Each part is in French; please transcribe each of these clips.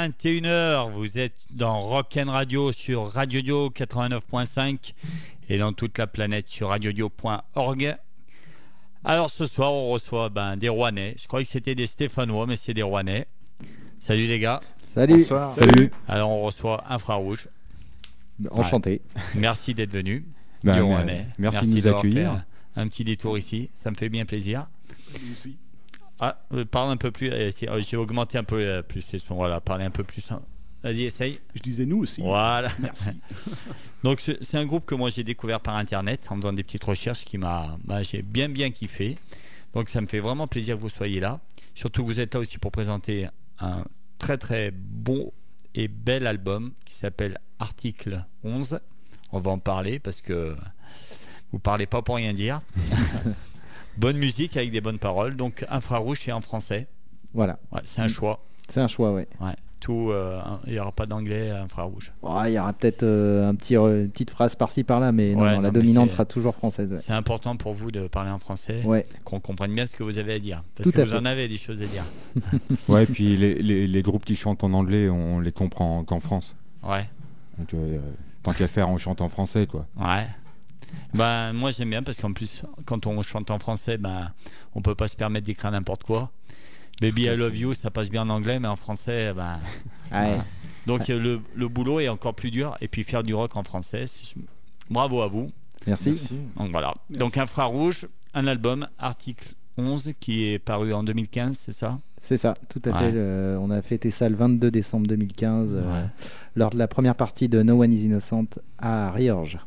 Hello, hello, 21h, vous êtes dans Rock'n Radio sur Radio Dio 89.5 et dans toute la planète sur radiodio.org. Alors ce soir, on reçoit ben, des Rouennais. Je croyais que c'était des Stéphanois, mais c'est des Rouennais. Salut les gars. Salut. Bonsoir. Salut. Alors on reçoit Infrarouge. Enchanté. Merci d'être venu. Du mais- Rouennais. merci de nous accueillir. Un petit détour ici, ça me fait bien plaisir. Nous aussi. Ah, euh, parle un peu plus. euh, si- euh, J'ai augmenté un peu euh, plus les sons. Voilà, parlez un peu plus. hein. Vas-y, essaye. Je disais nous aussi. Voilà. Merci. Donc c'est c'est un groupe que moi j'ai découvert par internet en faisant des petites recherches qui m'a, bah, j'ai bien bien kiffé. Donc ça me fait vraiment plaisir que vous soyez là. Surtout que vous êtes là aussi pour présenter un très très bon et bel album qui s'appelle Article 11. On va en parler parce que vous parlez pas pour rien dire. bonne musique avec des bonnes paroles. Donc infrarouge et en français. Voilà. Ouais, c'est un choix. C'est un choix. Ouais. Tout, euh, il n'y aura pas d'anglais à infrarouge. Oh, Il y aura peut-être euh, un petit, euh, une petite phrase par-ci par-là, mais non, Ouais, non, non, la mais dominante c'est- sera toujours française. Ouais. C'est important pour vous de parler en français. Ouais. qu'on comprenne bien ce que vous avez à dire. Parce Tout que vous fait. en avez des choses à dire. Ouais, puis les, les, les groupes qui chantent en anglais, on les comprend qu'en France. Ouais, Donc, euh, tant qu'à faire, on chante en français, quoi. ouais. Ben, moi j'aime bien parce qu'en plus, quand on chante en français, ben, on peut pas se permettre d'écrire n'importe quoi. Baby I love you, ça passe bien en anglais, mais en français, ben. Ouais. Donc le, le boulot est encore plus dur. Et puis faire du rock en français, bravo à vous. Merci. Donc voilà. Merci. Donc Infrarouge, un album, article 11, qui est paru en 2015, c'est ça? C'est ça, tout à Ouais. fait. Euh, on a fêté ça le 22 décembre 2015, euh, Ouais. lors de la première partie de No One is Innocent à Riorges.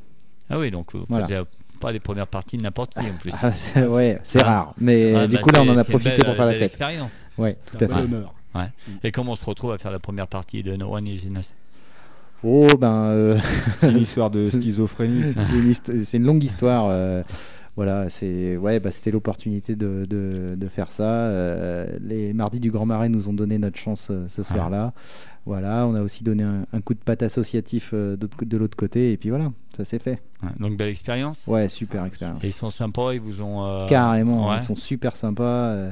Ah oui, donc vous Voilà. faites pas les premières parties de n'importe qui en plus. Ah, c'est- ouais, c'est Ah. rare. Mais Ah, du bah, coup, là, on en a profité belle- pour faire la fête. expérience. Ouais, tout un à fait. honneur. Et comment on se retrouve à faire la première partie de No One is Innocent? Oh, ben. euh, C'est une histoire de schizophrénie. c'est une longue histoire. euh, voilà, c'est ouais, bah, c'était l'opportunité de, de- de faire ça. euh, les mardis du Grand Marais nous ont donné notre chance euh, ce soir-là. Voilà, on a aussi donné un, un coup de patte associatif euh, de l'autre côté, et puis voilà, ça s'est fait. Ouais, Donc belle expérience. Ouais, super expérience. Et ils sont sympas, ils vous ont. Carrément, ouais. ils sont super sympas.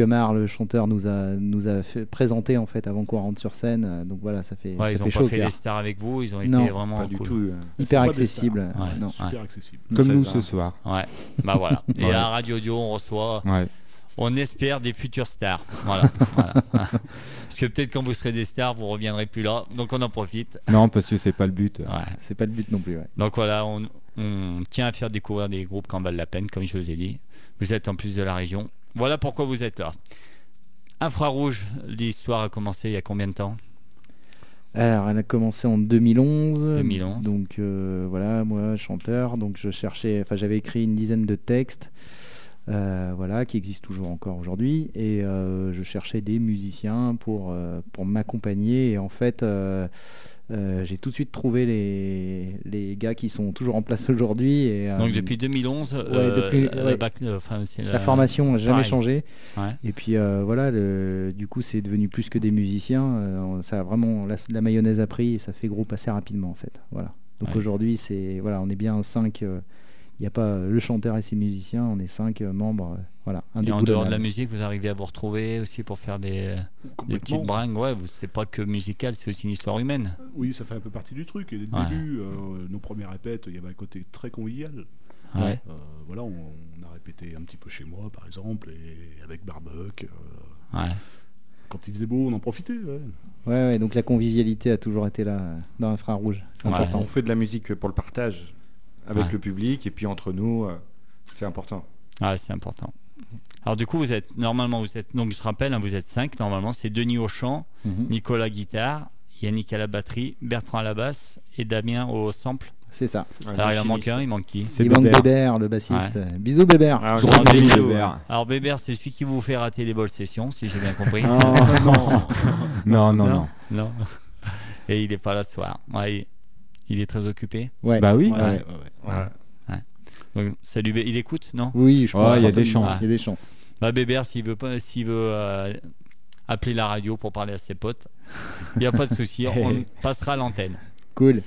Euh, Kemar, le chanteur, nous a, nous a fait présenté en fait avant qu'on rentre sur scène. euh, Donc voilà, ça fait, Ouais, ça ils fait ont chaud pas au fait les stars avec vous, ils ont Non, été vraiment Pas du cool. tout. euh, Hyper pas des accessible. stars. Ouais. non. Super accessible. Comme nous ça. ce soir. Ouais, bah voilà. Et Ouais. à Radio Dio, on reçoit, Ouais. on espère des futures stars. Voilà. voilà. Parce que peut-être quand vous serez des stars, vous reviendrez plus là. Donc on en profite. Non, parce que c'est pas le but. Ouais. C'est pas le but non plus. ouais. Donc voilà, on, on tient à faire découvrir des groupes qui en valent la peine, comme je vous ai dit. Vous êtes en plus de la région. Voilà pourquoi vous êtes là. Infrarouge, l'histoire a commencé il y a combien de temps? Alors, elle a commencé en 2011. 2011. Donc euh, voilà, moi, chanteur. Donc je cherchais, enfin j'avais écrit une dizaine de textes, euh, voilà, qui existent toujours encore aujourd'hui. Et euh, je cherchais des musiciens pour, pour m'accompagner. Et en fait, euh, j'ai tout de suite trouvé les, les gars qui sont toujours en place aujourd'hui. Et, euh, Donc depuis 2011, euh, depuis- la, ouais. bac- enfin, c'est la formation n'a jamais pareil. changé. Ouais. Et puis voilà, le- du coup, c'est devenu plus que des musiciens. ça a vraiment la, la mayonnaise a pris et ça fait groupe assez rapidement en fait. Voilà. Donc aujourd'hui, c'est voilà, on est bien 5 Il n'y a pas euh, le chanteur et ses musiciens. On est 5 membres. euh, voilà. Et en dehors de la musique, vous arrivez à vous retrouver aussi pour faire des, petites bringues. Ouais, vous- c'est pas que musical, c'est aussi une histoire humaine. Oui, ça fait un peu partie du truc. Et dès le Ouais. début, euh, nos premières répètes, il y avait un côté très convivial. Ouais. Euh, voilà, on, on a répété un petit peu chez moi, par exemple, et avec Barbuck. euh, Ouais. quand il faisait beau, on en profitait. ouais. Ouais, ouais, donc la convivialité a toujours été là euh, dans l'infrarouge. C'est important. On fait de la musique pour le partage avec Ouais. le public et puis entre nous, euh, c'est important. Ouais, c'est important. Alors du coup, vous êtes normalement, vous êtes donc je rappelle, hein, vous êtes cinq normalement. C'est Denis au chant, Mhm. Nicolas guitare, Yannick à la batterie, Bertrand à la basse et Damien au sample. C'est ça. Alors il en manque un, il manque qui? C'est Il manque Bébert. Bébert, le bassiste. Bisous Bébert. Ah, bisous. Bébert. Alors Bébert, c'est celui qui vous fait rater les balles sessions, si j'ai bien compris. Non, non, non. non. Et il est pas là ce soir. Ouais, il, est très occupé. Ouais. Bah oui. Ouais, Ouais. ouais, ouais. Ouais. Donc, il écoute, non? Oui, je pense. il y a des chances. Il y a des chances. Bah Bébert, s'il veut pas, s'il veut euh, appeler la radio pour parler à ses potes, il n'y a pas de souci, on passera à l'antenne. Cool.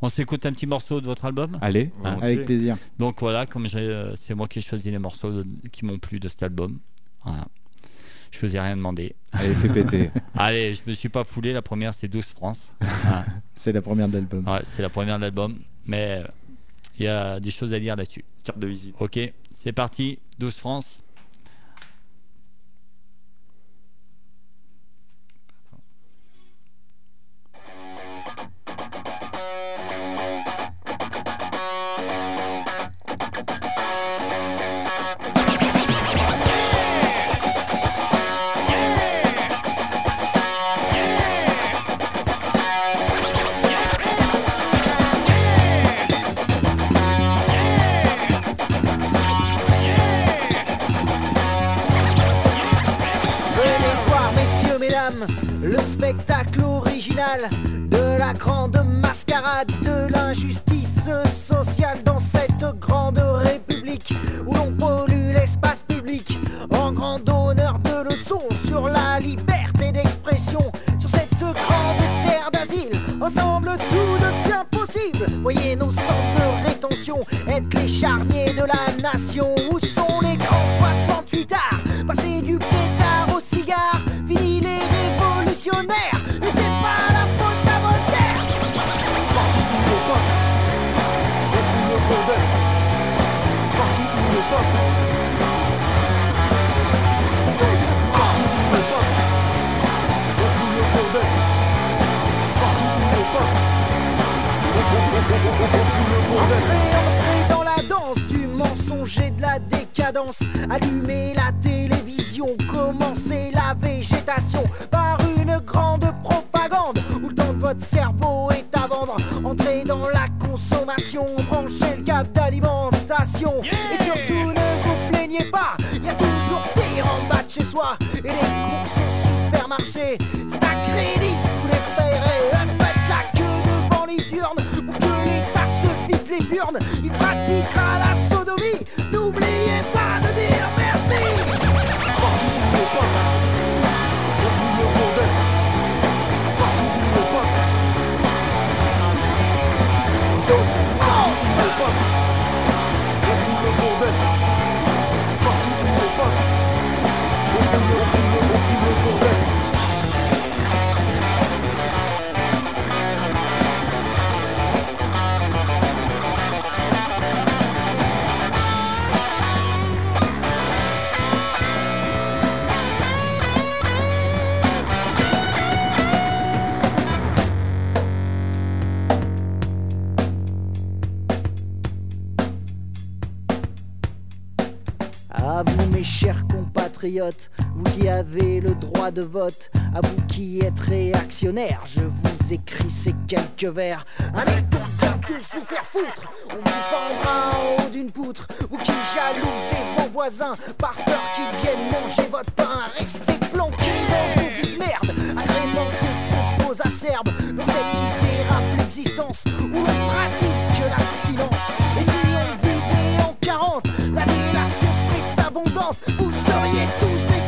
On s'écoute un petit morceau de votre album? Allez. Volontiers. Avec plaisir. Donc voilà, comme j'ai, euh, c'est moi qui ai choisi les morceaux de- qui m'ont plu de cet album. Voilà. Je vous ai rien demandé. Allez, fais péter. Allez, je me suis pas foulé. La première, c'est 12 France. Hein. C'est la première de l'album. Ouais, c'est la première de l'album. Mais euh, il y a des choses à dire là-dessus. Carte de visite. Ok, c'est parti. 12 France. De vote, à vous qui êtes réactionnaires, je vous écris ces quelques vers. Allez donc bien tous vous faire foutre, on vous pendra en haut d'une poutre. Vous qui jalousez vos voisins, par peur qu'ils viennent manger votre pain, restez planqués dans vos vies de merde, agrémentez propos acerbes dans cette misérable existence où l'on pratique l'abstinence. Et si on vivait en 40, la délation serait abondante. Vous seriez tous des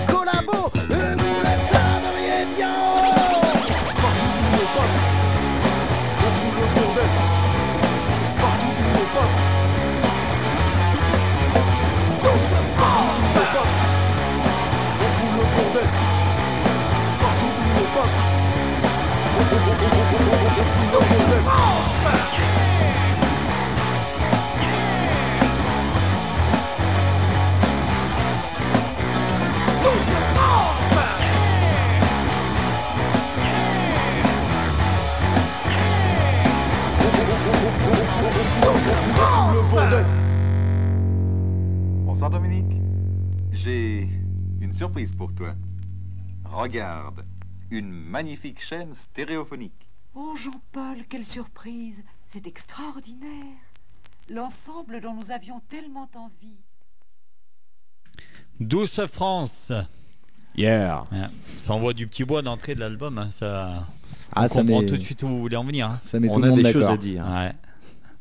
Bonsoir Dominique. J'ai une surprise pour toi. Regarde, une magnifique chaîne stéréophonique. Oh Jean-Paul, quelle surprise C'est extraordinaire L'ensemble dont nous avions tellement envie. 12 France. Yeah. Ouais. Ça envoie du petit bois d'entrée de l'album. hein, Ça, Ah, on ça comprend met, tout de suite où vous voulez en venir. hein. ça met On a monde des choses à dire. Ouais.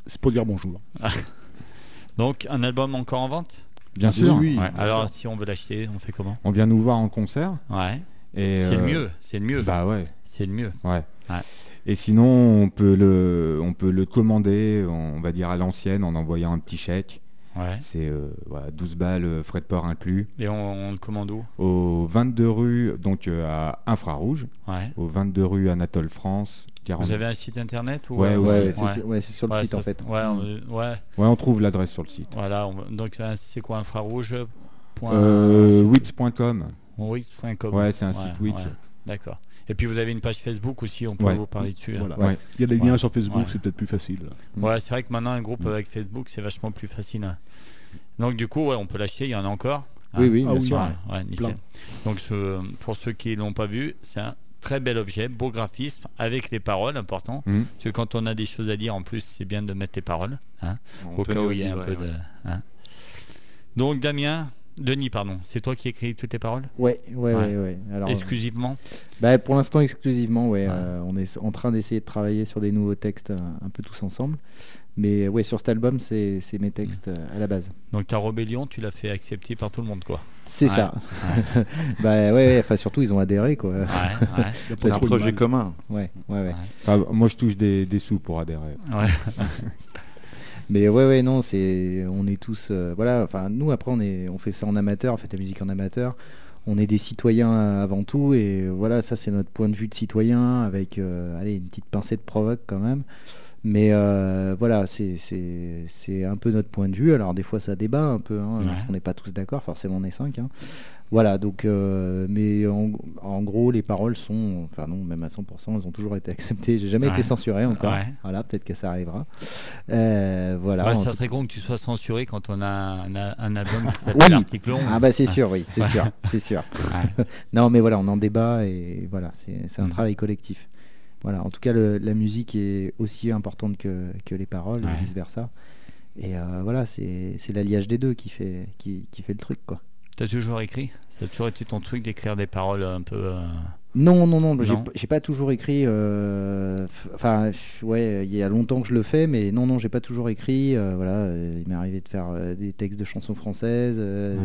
C'est pour dire bonjour. Donc, un album encore en vente? Bien sûr. Oui. Ouais. Alors, si on veut l'acheter, on fait comment? On vient nous voir en concert. Ouais. C'est le euh, mieux. C'est le mieux. Bah ouais. C'est le mieux. Ouais. Ouais. Et sinon, on peut le, on peut le commander, on va dire à l'ancienne, en envoyant un petit chèque Ouais. C'est euh, voilà, 12 balles, euh, frais de port inclus. Et on, on le commande où? Au 22 rue, donc euh, à Infrarouge, Ouais. au 22 rue Anatole France. 40. Vous avez un site internet ou Ouais, euh. Ouais, ouais. c'est sur, ouais, c'est sur le Ouais, site ça, en fait. on- ouais. Ouais, on trouve l'adresse sur le site. Voilà. on- donc c'est quoi infrarouge point- Euh, Wix.com. Wix.com. Ouais, c'est un site Wix. ouais. D'accord. Et puis vous avez une page Facebook aussi, on peut Ouais. vous parler dessus. hein. Voilà. Ouais. Il y a des liens Ouais. sur Facebook, Ouais. c'est peut-être plus facile. Ouais, c'est vrai que maintenant un groupe Mm. avec Facebook, c'est vachement plus facile. hein. Donc du coup, ouais, on peut l'acheter, il y en a encore. Oui, oui, Ah bien oui. sûr. Ouais, ouais, nickel. Plein. Donc ce- pour ceux qui l'ont pas vu, c'est un très bel objet, beau graphisme avec les paroles, important. Mhm. Parce que quand on a des choses à dire, en plus, c'est bien de mettre les paroles, hein, On au cas où il y a un peu ouais. de. hein. Donc Damien, Denis, pardon, c'est toi qui écris toutes les paroles? Ouais, ouais, Ouais. ouais, ouais. Alors, exclusivement? bah, pour l'instant exclusivement, ouais. Ouais. euh, on est en train d'essayer de travailler sur des nouveaux textes euh, un peu tous ensemble. Mais ouais, sur cet album, c'est mes textes euh, à la base. Donc ta rébellion, tu l'as fait accepter par tout le monde, quoi. C'est Ouais. ça. bah ouais, ouais, enfin surtout ils ont adhéré quoi. Ouais, ouais. C'est un projet commun. Ouais, ouais, ouais. Enfin, moi, je touche des, des sous pour adhérer. Mais ouais, ouais, non, c'est, on est tous, euh, voilà. Enfin, nous après, on fait ça en amateur, on fait la musique en amateur. On est des citoyens avant tout, et voilà, ça c'est notre point de vue de citoyen, avec, euh, allez, une petite pincée de provoque quand même. Mais euh, voilà, c'est, un peu notre point de vue. Alors des fois ça débat un peu, hein, parce qu'on n'est pas tous d'accord. Forcément, on est cinq. hein. Voilà, donc, euh, mais en, en gros, les paroles sont, enfin non, même à 100%, elles ont toujours été acceptées. J'ai jamais Ouais. été censuré encore. Ouais. Voilà, peut-être que ça arrivera. Euh, voilà. Ouais, ça serait con que tu sois censuré quand on a un, un album qui Oui. s'appelle Article 11. Ah bah c'est sûr, oui, c'est sûr, c'est sûr. Non, mais voilà, on en débat et voilà, c'est c'est un Mm. travail collectif. Voilà, en tout cas, le- la musique est aussi importante que, que les paroles Ouais. et vice versa. Et euh, voilà, c'est c'est l'alliage des deux qui fait, qui, qui fait le truc, quoi. T'as toujours écrit? Ça a toujours été ton truc d'écrire des paroles un peu. euh, Non, non, non, j'ai Non. p- j'ai pas toujours écrit. euh, Enfin, ouais, il y a longtemps que je le fais, mais non, non, j'ai pas toujours écrit. euh, voilà, il m'est arrivé de faire des textes de chansons françaises, Ouais.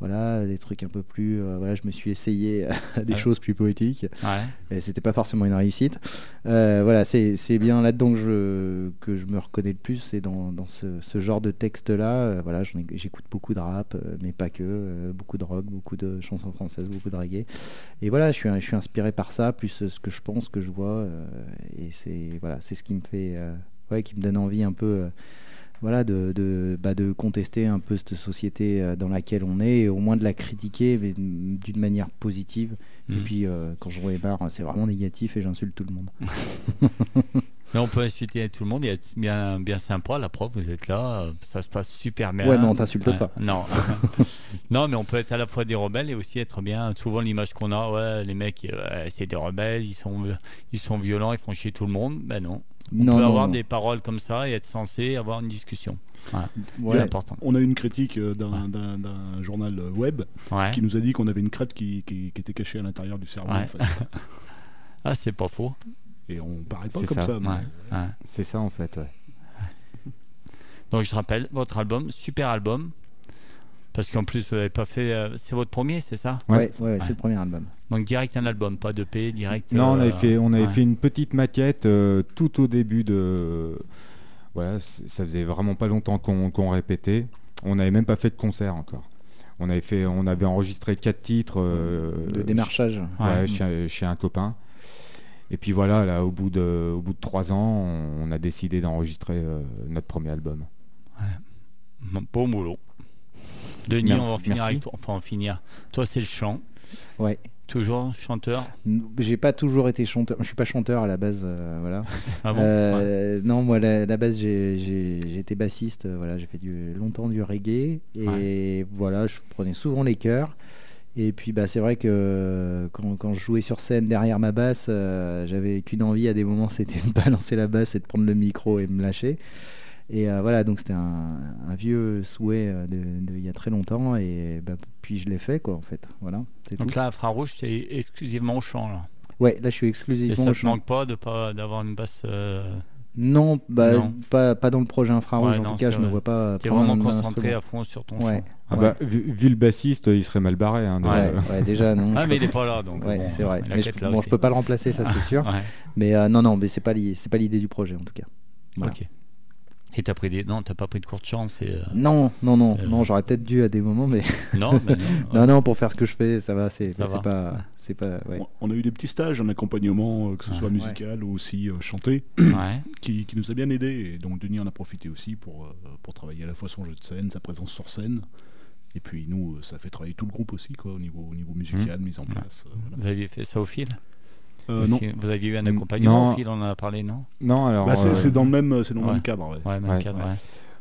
voilà, des trucs un peu plus. voilà, je me suis essayé à des Ouais. choses plus poétiques, Ouais. et c'était pas forcément une réussite. Voilà, c'est bien là-dedans que je, que je me reconnais le plus, c'est dans, dans ce, ce genre de texte-là. voilà, j'écoute beaucoup de rap, mais pas que, beaucoup de rock, beaucoup de chansons françaises, beaucoup de. Et voilà, je suis, je suis inspiré par ça, plus euh, ce que je pense, ce que je vois, euh, et c'est voilà, c'est ce qui me fait, euh, qui me donne envie un peu, voilà, de, de, bah, de contester un peu cette société dans laquelle on est, et au moins de la critiquer d'une manière positive. Et Mm. puis euh, quand j'en ai marre, c'est vraiment négatif et j'insulte tout le monde. Mais on peut insulter tout le monde et être bien, bien sympa. La prof, vous êtes là, ça se passe super bien. Ouais, mais on t'insulte Ouais, pas. Non. non, mais on peut être à la fois des rebelles et aussi être bien. Souvent, l'image qu'on a, ouais, les mecs, euh, c'est des rebelles, ils sont, ils sont violents, ils font chier tout le monde. Ben non. On non, peut non, avoir non. des paroles comme ça et être censé avoir une discussion. Ouais, Ouais. C'est important. On a eu une critique euh, d'un Ouais. d'un- d'un journal euh, web Ouais. qui nous a dit qu'on avait une crête qui, qui- qui était cachée à l'intérieur du cerveau. Ouais. en fait. Ah, c'est pas faux. Et on paraît pas C'est comme ça, ça. mais- Ouais, ouais. C'est ça, en fait, ouais. Donc je rappelle, votre album, super album. Parce qu'en plus, vous n'avez pas fait. euh, c'est votre premier, c'est ça Ouais, Ouais. ouais, c'est le premier album. Donc direct un album, pas de P, direct. Non, on euh, avait fait, on avait ouais. fait une petite maquette euh, tout au début de. Voilà, ça faisait vraiment pas longtemps qu'on qu'on répétait. On n'avait même pas fait de concert encore. On avait fait, on avait enregistré quatre titres euh, de démarchage. ouais, Ouais. chez, chez un copain. Et puis voilà, là, au bout de, au bout de trois ans, on, on a décidé d'enregistrer euh, notre premier album. Bon boulot. Denis, Merci, on va en finir avec toi. Enfin, en finir. Toi, c'est le chant. Ouais. Toujours chanteur. J'ai pas toujours été chanteur. Je suis pas chanteur à la base, euh, voilà. Ah bon Ouais. Euh, Non, moi, la, la base, j'ai- été bassiste. euh, Voilà, j'ai fait du, longtemps du reggae et voilà, je prenais souvent les chœurs. Et puis, bah, c'est vrai que quand, quand je jouais sur scène derrière ma basse, j'avais qu'une envie à des moments, c'était de balancer la basse et de prendre le micro et me lâcher. Et euh, voilà, donc c'était un, un vieux souhait euh, de, de- il y a très longtemps. Et bah, puis je l'ai fait, quoi, en fait. Voilà, tout. Donc là, Infrarouge, c'est exclusivement au chant. Là. Ouais, là, je suis Et exclusivement ça au ne chant. manque pas de pas d'avoir une basse. euh, Non, bah, Non. Pas, pas dans le projet infrarouge. Ouais, en non, tout cas, je vrai. vois pas. T'es prendre vraiment concentré à fond sur ton Ouais. chant. Ah Ouais. bah, vu, vu le bassiste, il serait mal barré. hein, de- Ouais, ouais, déjà, non. Ah, mais il est pas là, donc. Ouais, bon, c'est vrai. Mais je, là bon, je peux pas le remplacer, ça c'est sûr. Mais euh, non, non, mais c'est pas, c'est pas l'idée du projet en tout cas. Voilà. ok. Et t'as pris des. Non, t'as pas pris de cours de chance. Et, euh, Non, non, non, non, j'aurais peut-être dû à des moments, mais Non, ben non. non, non, pour faire ce que je fais, ça va, c'est pas, c'est pas, ouais. On- a eu des petits stages en accompagnement, euh, que ce Ouais. soit musical ou aussi euh, chanté, Ouais. qui, qui nous a bien aidé. Et donc Denis en a profité aussi pour, euh, pour travailler à la fois son jeu de scène, sa présence sur scène. Et puis nous, ça fait travailler tout le groupe aussi, quoi, au niveau, au niveau musical, mise en place. euh, voilà. Vous aviez fait ça au fil? Euh, non, Vous aviez eu un accompagnement non. au fil, on en a parlé, non? Non, alors. Bah, c'est euh, c'est dans le même, c'est dans Ouais. même cadre. ouais. Ouais, même Ouais. cadre, ouais.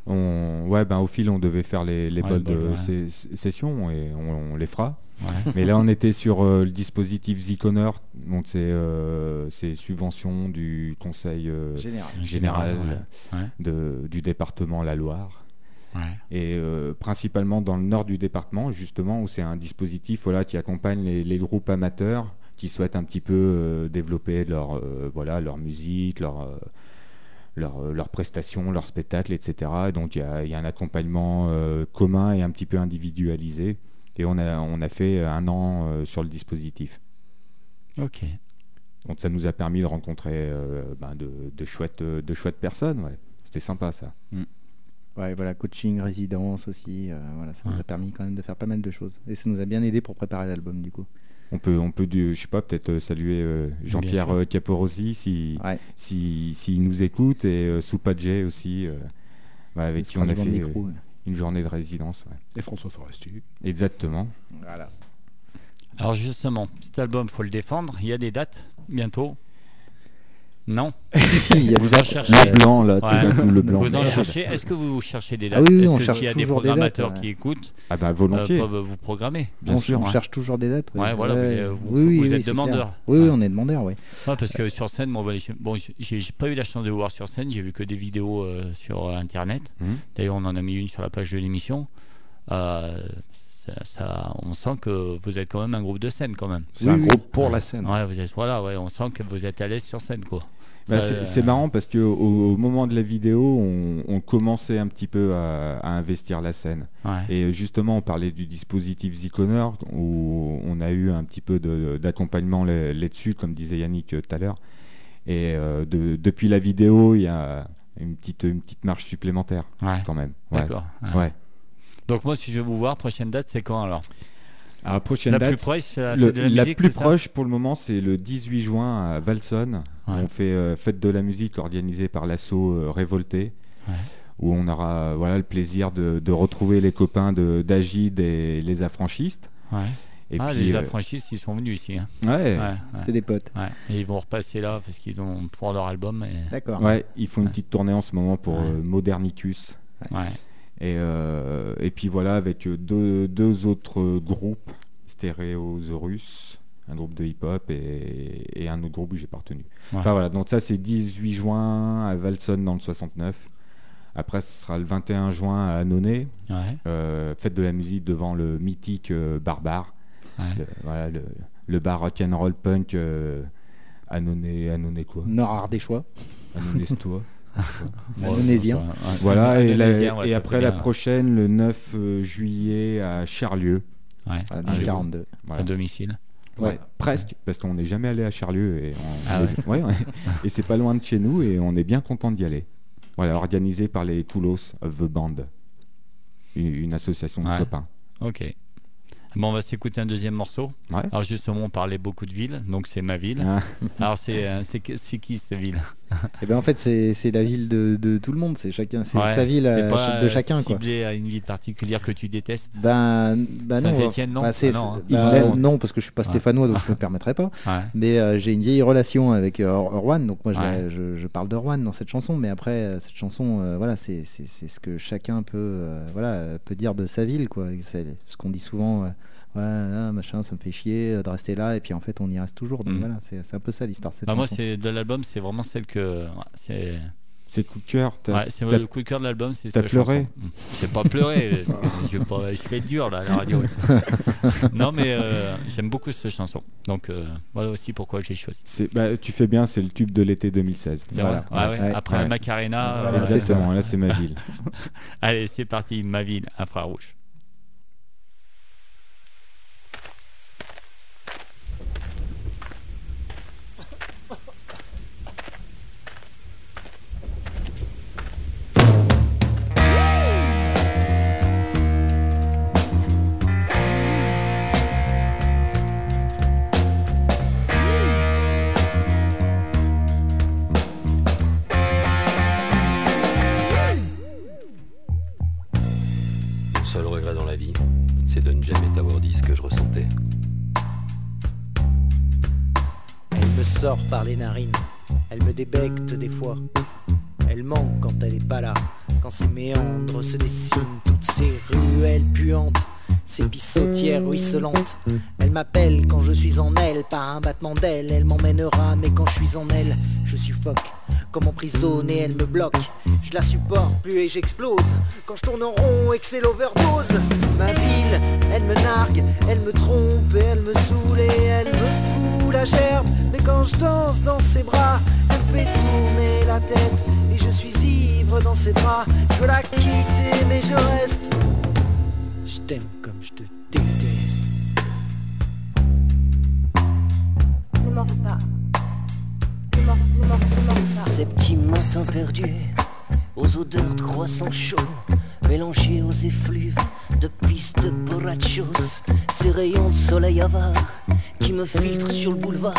on, ouais, ben, au fil, on devait faire les, les Ouais, bols de ces- ces sessions et on, on les fera. Ouais. Mais là, on était sur euh, le dispositif Ziconner, donc c'est euh, c'est subvention du conseil euh, Général. général ouais. Ouais. de- du département La Loire. Ouais. Et euh, principalement dans le nord du département, justement, où c'est un dispositif voilà, qui accompagne les, les groupes amateurs qui souhaitent un petit peu euh, développer leur, euh, voilà, leur musique, leur, euh, leur, euh, leurs prestations, leurs spectacles, etc. Et donc il y a, il y a un accompagnement euh, commun et un petit peu individualisé. Et on a, on a fait un an euh, sur le dispositif. Ok. Donc ça nous a permis de rencontrer euh, ben, de, de chouettes, de chouettes personnes. ouais. C'était sympa ça. Ouais, voilà, coaching, résidence aussi, euh, voilà, ça nous a permis quand même de faire pas mal de choses. Et ça nous a bien aidé pour préparer l'album du coup. On peut, on peut je sais pas, peut-être euh, saluer euh, Jean-Pierre euh, Caporossi si, Ouais. si, s'il nous écoute et Soupadjé aussi, euh, bah, avec qui on a fait une journée de résidence. ouais. Et François Forestier. Exactement. Voilà. Alors justement, cet album, faut le défendre. Il y a des dates bientôt Non si, si, il y a Vous en cherchez Le blanc là, tu sais, Ouais. d'un coup, le blanc. Vous en cherchez Est-ce que vous cherchez des Ah dates oui, oui, Est-ce on que s'il y a des toujours des programmateurs dates, qui écoutent Ah bah euh, volontiers. peuvent vous programmer Bien on, sûr. on ouais. cherche toujours des dates. oui. Ouais, voilà, vous- vous- oui, oui, vous oui, êtes demandeur. Oui, on est demandeur, oui. Ouais, parce que sur scène, moi, voilà, bon, j'ai pas eu la chance de vous voir sur scène, j'ai vu que des vidéos euh, sur euh, internet. Mhm. D'ailleurs, on en a mis une sur la page de l'émission. Euh, ça, ça- on sent que vous êtes quand même un groupe de scène, quand même. C'est Oui, un oui. groupe pour Ouais. la scène. Ouais, vous êtes, voilà, ouais, on sent que vous êtes à l'aise sur scène, quoi. Bah, c'est euh, c'est marrant parce que au, au moment de la vidéo, on, on commençait un petit peu à, à investir la scène. ouais. Et justement, on parlait du dispositif Ziconer, où on a eu un petit peu d'accompagnement là- là-dessus, comme disait Yannick euh, tout à l'heure. Et euh, de- depuis la vidéo, il y a une petite, une petite marche supplémentaire, Ouais. quand même. Ouais. D'accord. Donc moi, si je veux vous voir, prochaine date, c'est quand alors? Alors, prochaine La date, plus proche, c'est la le- fête de la, la musique, plus c'est ça proche pour le moment, c'est le 18 juin à Valsonne. Ouais. On fait euh, fête de la musique organisée par l'assaut euh, Révolté, Ouais. où on aura voilà, le plaisir de, de retrouver les copains de- d'Agide et les affranchistes. Ouais. Et ah, puis, les euh, affranchistes, ils sont venus ici. hein. ouais, Ouais, ouais, C'est des potes. ouais. Et ils vont repasser là parce qu'ils ont pour leur album. Et... D'accord. ouais, ils font une petee tournée en ce moment pour Ouais. euh, Modernicus. Ouais. Et, euh, et puis voilà, avec deux, deux autres groupes, Stéréosaurus, un groupe de hip-hop, et, et un autre groupe que j'ai pas retenu. Ouais. Enfin voilà, donc ça c'est 18 juin à Valsonne dans le 69. Après, ce sera le 21 juin à Annonay, Ouais. euh, fête de la musique devant le mythique euh, Barbare, Ouais. le, voilà, le, le bar rock'n'roll punk euh, Annonay, Annonay quoi? Nord Ardéchois. Annonay toi Ouais, Indonésien. Voilà, et, la- Indonésien, ouais, et ça après la prochaine, le 9 euh, juillet à Charlieu. Ouais. Ah, je- 42. Voilà. À domicile. Ouais, Ouais. presque, parce qu'on n'est jamais allé à Charlieu. Et, on- Ah et c'est pas loin de chez nous et on est bien content d'y aller. Voilà, organisé par les Toulos of the Band, une, une association de Ouais. copains. Ok. Bon, on va s'écouter un deuxième morceau. Ouais. Alors justement, on parlait beaucoup de villes, donc c'est ma ville. Ah, Alors euh, c'est qui cette ville? Et ben en fait, c'est la ville de, de tout le monde. C'est chacun, c'est Ouais, sa ville euh, pas, de euh, chacun, quoi. ciblé à une ville particulière que tu détestes? Ben, ben non. Non Bah, Ah non, hein. bah, Ils ont- non, parce que je suis pas Ouais. stéphanois, donc je me permettrais pas. Ouais. Mais euh, j'ai une vieille relation avec euh, Erwan, donc moi je, je, je parle d'Erwan dans cette chanson, mais après euh, cette chanson, euh, voilà, c'est ce que chacun peut, euh, voilà, euh, peut dire de sa ville, quoi. C'est ce qu'on dit souvent, euh, ouais, ah, machin, ça me fait chier euh, de rester là, et puis en fait on y reste toujours. Donc Mm. voilà, c'est c'est un peu ça l'histoire. Bah, moi, c'est de l'album, c'est vraiment celle que ouais, c'est c'est coup de cœur. t'as- ouais, c'est le coup de cœur de l'album, c'est t'as cette pleuré. Mm. J'ai pas pleuré, je, vais pas- je être dur là à la radio. non mais euh, j'aime beaucoup cette chanson, donc euh, voilà aussi pourquoi j'ai choisi. c'est- bah, tu fais bien, c'est le tube de l'été 2016. C'est Voilà. vrai Ouais, ouais. Ouais. Après Ouais. la Macarena, Voilà, euh, c'est ça. Exactement, là c'est ma ville. allez c'est parti, ma ville, infrarouge. Par les narines, elle me débecte des fois. Elle manque quand elle est pas là, quand ses méandres se dessinent, toutes ces ruelles puantes, ces pissotières ruisselantes. Elle m'appelle quand je suis en elle, par un battement d'aile, elle m'emmènera, mais quand je suis en elle, je suffoque. Comme emprisonnée, elle me bloque. Je la supporte plus et j'explose. Quand je tourne en rond et que c'est l'overdose. Ma ville, elle me nargue, elle me trompe et elle me saoule et elle me la gerbe. Mais quand je danse dans ses bras, elle fait tourner la tête. Et je suis ivre dans ses draps. Je veux la quitter, mais je reste. Je t'aime comme je te déteste. Ne m'en veux pas. Ne m'en ne m'en- ne m'en veux pas. Ces petits matins perdus, aux odeurs de croissants chauds, mélangés aux effluves de pistes de borrachos, ces rayons de soleil avare qui me filtrent sur le boulevard.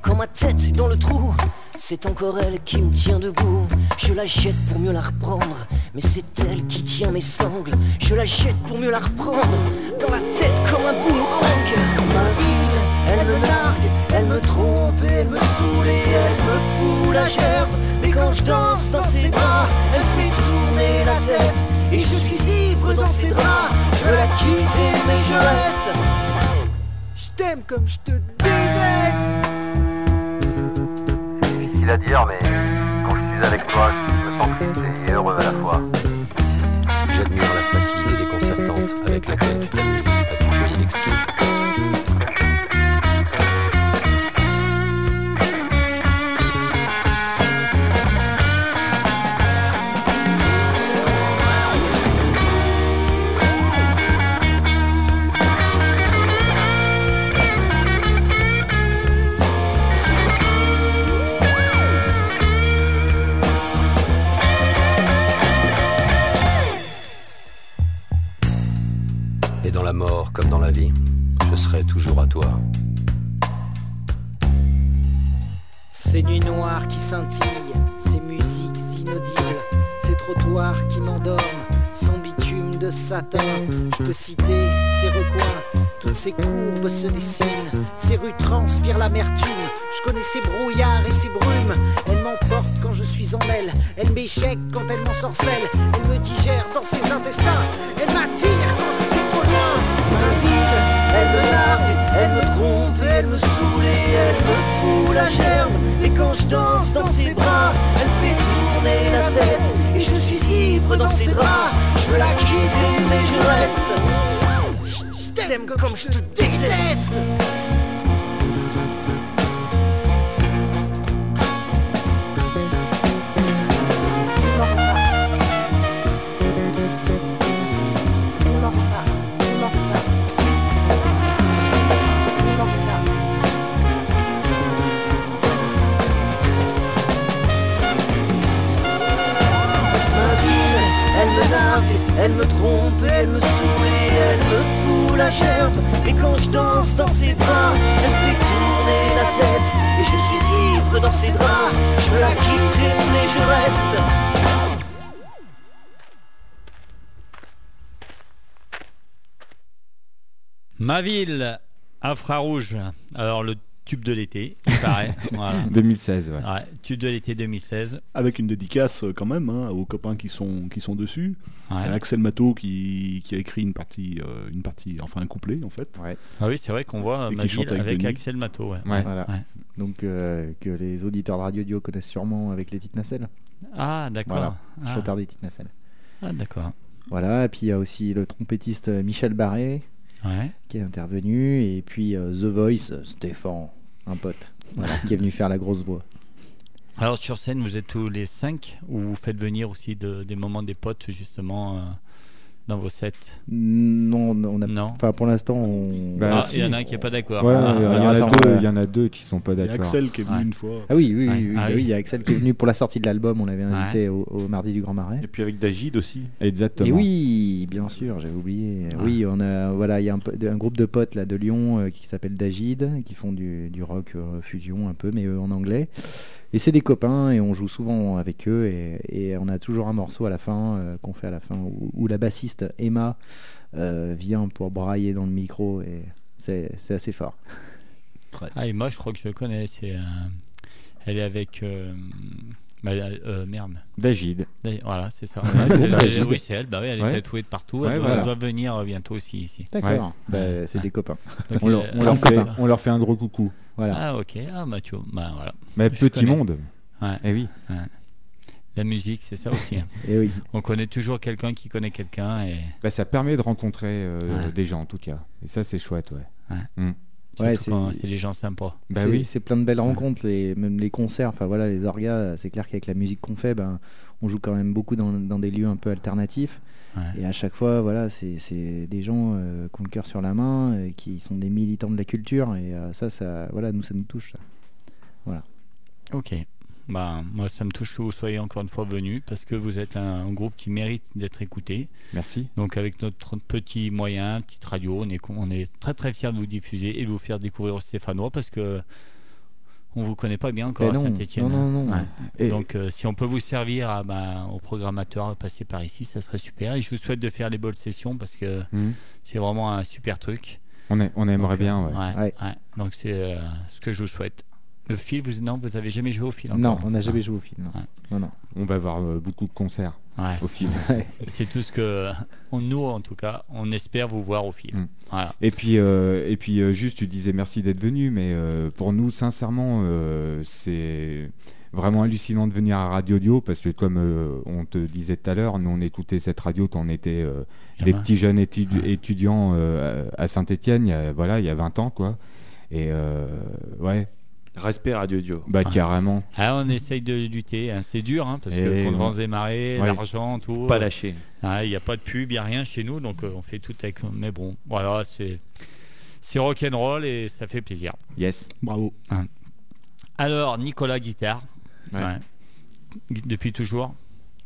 Quand ma tête est dans le trou, c'est encore elle qui me tient debout. Je la jette pour mieux la reprendre, mais c'est elle qui tient mes sangles. Je la jette pour mieux la reprendre, dans la tête comme un boomerang. Ma ville, Elle me nargue, elle me trompe elle me saoule elle me fout la gerbe. Mais quand je danse dans ses bras, elle fait tourner la tête. Et je suis ivre dans ses draps. Je veux la quitter, mais je reste. T'aime comme je te déteste. difficile à dire, mais quand je suis avec toi, je me sens triste et heureux à la fois. J'admire la facilité déconcertante avec laquelle tu t'amuses elle, m'échec quand elle m'ensorcelle, elle me digère dans ses intestins, elle m'attire quand je suis trop loin. Ville, elle me largue, elle me trompe, elle me saoule et elle me fout la gerbe. Et quand je danse dans ses bras, elle fait tourner la tête. Et je suis ivre dans ses draps. Je veux la quitter, mais je reste. Je t'aime comme je te déteste. Elle me saoule et elle me fout la gerbe. Et quand je danse dans ses bras, elle fait tourner la tête. Et je suis ivre dans ses draps. Je veux la quitter, mais je reste. Ma ville, infrarouge. Alors le tube de l'été, il paraît. Voilà. 2016, ouais. Ouais, tube de l'été 2016. Avec une dédicace euh, quand même hein, aux copains qui sont, qui sont dessus. Ouais. À Axel Matteau qui, qui a écrit une partie, euh, une partie, enfin un couplet en fait. Ah oui, c'est vrai qu'on voit ma qui avec. Axel Matteau. Ouais. Voilà. Ouais. Donc euh, que les auditeurs de Radio Dio connaissent sûrement avec les petites nacelles. Ah, d'accord. Voilà. Ah. Chanteur des petites nacelles. Ah, d'accord. Voilà, et puis il y a aussi le trompettiste euh, Michel Barré Ouais. qui est intervenu, et puis euh, The Voice, Stéphane, un pote, voilà, qui est venu faire la grosse voix. Alors sur scène, vous êtes tous les cinq ou vous faites venir aussi de- des moments des potes justement euh, dans vos sets Non, on a, Non. enfin pour l'instant, on... Bah, Ah, si. il y en a un qui est pas d'accord. Ouais, Ah, il y, en alors, a attends, deux, ouais. il y en a deux qui sont pas Il y a d'accord. Axel qui est venu Ouais. une fois. Ah oui, oui, Ouais. oui, oui, Ah bah oui. oui, il y a Axel qui est venu pour la sortie de l'album, on l'avait invité au, au mardi du Grand Marais. Et puis avec Dagid aussi. Exactement. Et oui, bien sûr, j'avais oublié. Oui, on a voilà, il y a un, un groupe de potes là de Lyon euh, qui s'appelle Dagid, qui font du, du rock euh, fusion un peu, mais eux en anglais, Et c'est des copains et on joue souvent avec eux et, et on a toujours un morceau à la fin euh, qu'on fait à la fin où, où la bassiste Emma euh, vient pour brailler dans le micro et c'est c'est assez fort. Ah, et moi, je crois que je le connais. C'est, euh, elle est avec. Euh, bah, euh, merde. Dagid. Da- Voilà, c'est ça. Ouais, c'est oui, c'est elle. Bah oui, elle est Ouais. tatouée de partout. Ouais, elle, doit, voilà. elle doit venir euh, bientôt aussi ici. D'accord. Bah, c'est des copains. Donc, On leur, euh, on leur un fait, copain. on leur fait un gros coucou. Voilà. Ah, ok. Ah, vois, bah, voilà. Mais Je petit connais. monde. Ouais. Eh oui. Ouais. La musique, c'est ça aussi. hein. Eh oui. On connaît toujours quelqu'un qui connaît quelqu'un. Et... Bah, ça permet de rencontrer euh, Ouais. des gens en tout cas. Et ça c'est chouette, ouais. Ouais. Mm. Ouais, c'est des gens sympas. Bah c'est- oui. C'est plein de belles rencontres, les, même les concerts, enfin voilà, les orgas, c'est clair qu'avec la musique qu'on fait, ben, on joue quand même beaucoup dans, dans des lieux un peu alternatifs. Ouais. Et à chaque fois, voilà, c'est c'est des gens euh, qui ont le cœur sur la main, euh, qui sont des militants de la culture, et euh, ça, ça, voilà, nous, ça nous touche. ça. Voilà. Ok. Bah, moi, ça me touche que vous soyez encore une fois venus parce que vous êtes un, un groupe qui mérite d'être écouté. Merci. Donc, avec notre petit moyen, petite radio, on est, on est très très fiers de vous diffuser et de vous faire découvrir aux Stéphanois parce que on vous connaît pas bien encore Eh à non, Saint-Etienne. non, non, non. Et- Donc, euh, si on peut vous servir à, bah, aux programmateurs à passer par ici, ça serait super. Et je vous souhaite de faire les bonnes sessions parce que Mhm. c'est vraiment un super truc. On, est- on aimerait Donc, euh, bien, ouais. ouais, ouais. Donc, c'est euh, ce que je vous souhaite. Le fil, vous, non, vous avez jamais joué au fil Non, encore on n'a jamais Ah. joué au film. Non. Ouais. Non, non. On va avoir euh, beaucoup de concerts Ouais. au film. C'est tout ce que on, nous, en tout cas, on espère vous voir au film. Mm. Voilà. Et puis, euh, et puis euh, juste, tu disais merci d'être venu, mais euh, pour nous, sincèrement, euh, c'est vraiment hallucinant de venir à Radio Dio parce que, comme euh, on te disait tout à l'heure, nous on écoutait cette radio quand on était euh, des petits jeunes étudi- étudiants euh, à Saint-Étienne, il y a- voilà, il y a 20 ans, quoi. Et euh, ouais. Respect Radio Dio. Bah, Ouais. carrément. Ah, on essaye de lutter. hein. C'est dur, hein, parce que Et contre on- vents et marées, Ouais. l'argent, tout. Pas euh, lâcher. ah, Il n'y a pas de pub, il n'y a rien chez nous, donc euh, on fait tout avec. Mais bon, voilà, c'est c'est rock'n'roll et ça fait plaisir. Yes. Bravo. Hein. Alors, Nicolas Guitare. Ouais. Ouais. Gu- Depuis toujours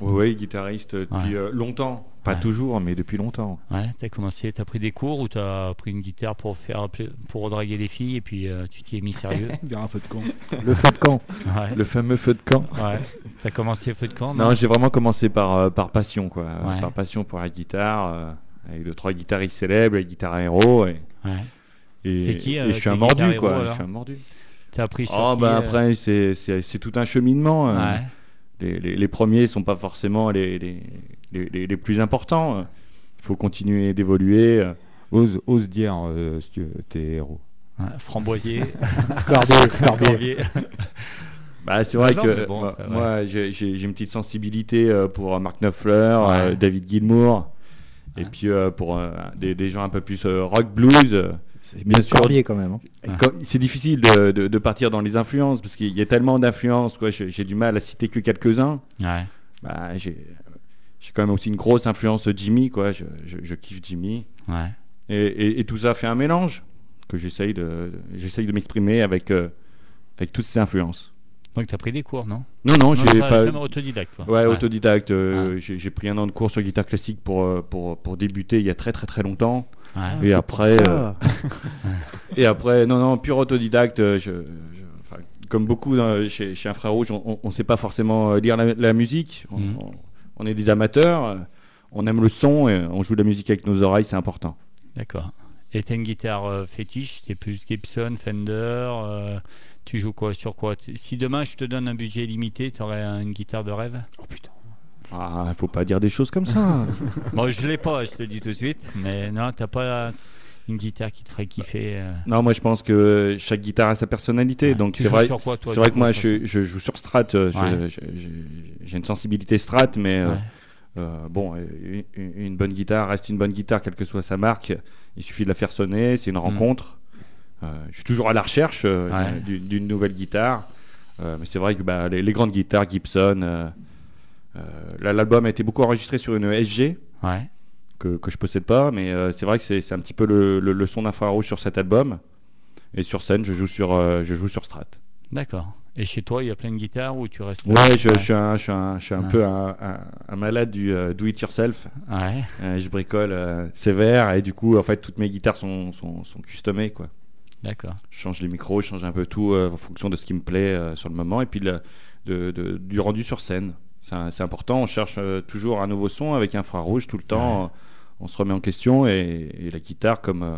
Oui, oui, guitariste depuis Ouais. euh, longtemps. Pas Ouais. toujours, mais depuis longtemps. Ouais, t'as commencé, t'as pris des cours ou t'as pris une guitare pour faire pour draguer les filles et puis euh, tu t'y es mis sérieux un feu de camp. Le feu de camp. Ouais. Le fameux feu de camp. Ouais. T'as commencé feu de camp Non, j'ai vraiment commencé par, euh, par passion, quoi. Ouais. Par passion pour la guitare, euh, avec deux, trois guitaristes célèbres, les guitares héros. Et, Ouais. et, C'est qui, et euh, je suis un mordu, quoi. je suis un mordu. T'as appris sur Oh, qui, bah après, c'est- tout un cheminement. euh. Ouais. Les, les- les premiers sont pas forcément les, les, les- les- les plus importants. Il faut continuer d'évoluer. euh. Ose, ose dire euh, si tu- tes héros. Ouais, Framboisier. Corbier. Corbier. Bah, c'est vrai Ah non, que bon, moi, j'ai une petite sensibilité euh, pour Mark Knopfler, euh. David Gilmour, et puis euh, pour euh, des, des gens un peu plus euh, rock blues. euh, bien Corbier, quand même, hein. C'est difficile de, de- de partir dans les influences parce qu'il y a tellement d'influences. quoi. J'ai j'ai du mal à citer que quelques-uns. Ouais. Bah, j'ai j'ai quand même aussi une grosse influence Jimmy. Quoi. Je, je- je kiffe Jimmy. Ouais. Et, et- et tout ça fait un mélange que j'essaye de, j'essaye de m'exprimer avec, euh, avec toutes ces influences. Donc t'as pris des cours, non? Non, non, j'ai pas- jamais autodidacte. Quoi. Ouais, autodidacte. euh, j'ai- J'ai pris un an de cours sur guitare classique pour, euh, pour, pour débuter il y a très très très longtemps. Ouais. Ah, et c'est après, pour euh, et après, non, non, pur autodidacte. je- je- enfin, comme beaucoup chez, chez un frère rouge, on ne sait pas forcément lire la, la musique. On, on- on est des amateurs. On aime le son et on joue de la musique avec nos oreilles, c'est important. D'accord. Et t'as une guitare euh, fétiche T'es plus Gibson, Fender euh, Tu joues quoi sur quoi? Si demain je te donne un budget limité, t'aurais un- une guitare de rêve? Oh putain. Ah, faut pas dire des choses comme ça. Bon, je l'ai pas, je te le dis tout de suite. Mais non, t'as pas une guitare qui te ferait kiffer euh, Non, moi je pense que chaque guitare a sa personnalité. donc c'est vrai, sur quoi, toi, c'est vrai que moi je, je joue sur Strat. euh, Ouais. J'ai une sensibilité Strat, mais euh, Ouais. euh, bon, une, une bonne guitare reste une bonne guitare, quelle que soit sa marque. Il suffit de la faire sonner, c'est une rencontre. Euh, je suis toujours à la recherche Mm. D'une nouvelle guitare. Mais c'est vrai que bah, les, les grandes guitares, Gibson. l'album a été beaucoup enregistré sur une SG. Ouais. Que, que je possède pas, mais euh, c'est vrai que c'est un petit peu le, le- le son d'infrarouge sur cet album. Et sur scène, je joue sur, euh, je joue sur Strat. D'accord. Et chez toi, il y a plein de guitares ou tu restes Ouais, je, je suis un, je suis un, je suis un Ouais. peu un, un- un malade du euh, do it yourself. Ouais. Euh, je bricole euh, sévère et du coup, en fait, toutes mes guitares sont, sont, sont customées, quoi. D'accord. Je change les micros, je change un peu tout en fonction de ce qui me plaît sur le moment et puis le- de- de- du rendu sur scène. C'est important, on cherche toujours un nouveau son avec infrarouge tout le temps. On se remet en question et, et la guitare, comme, euh,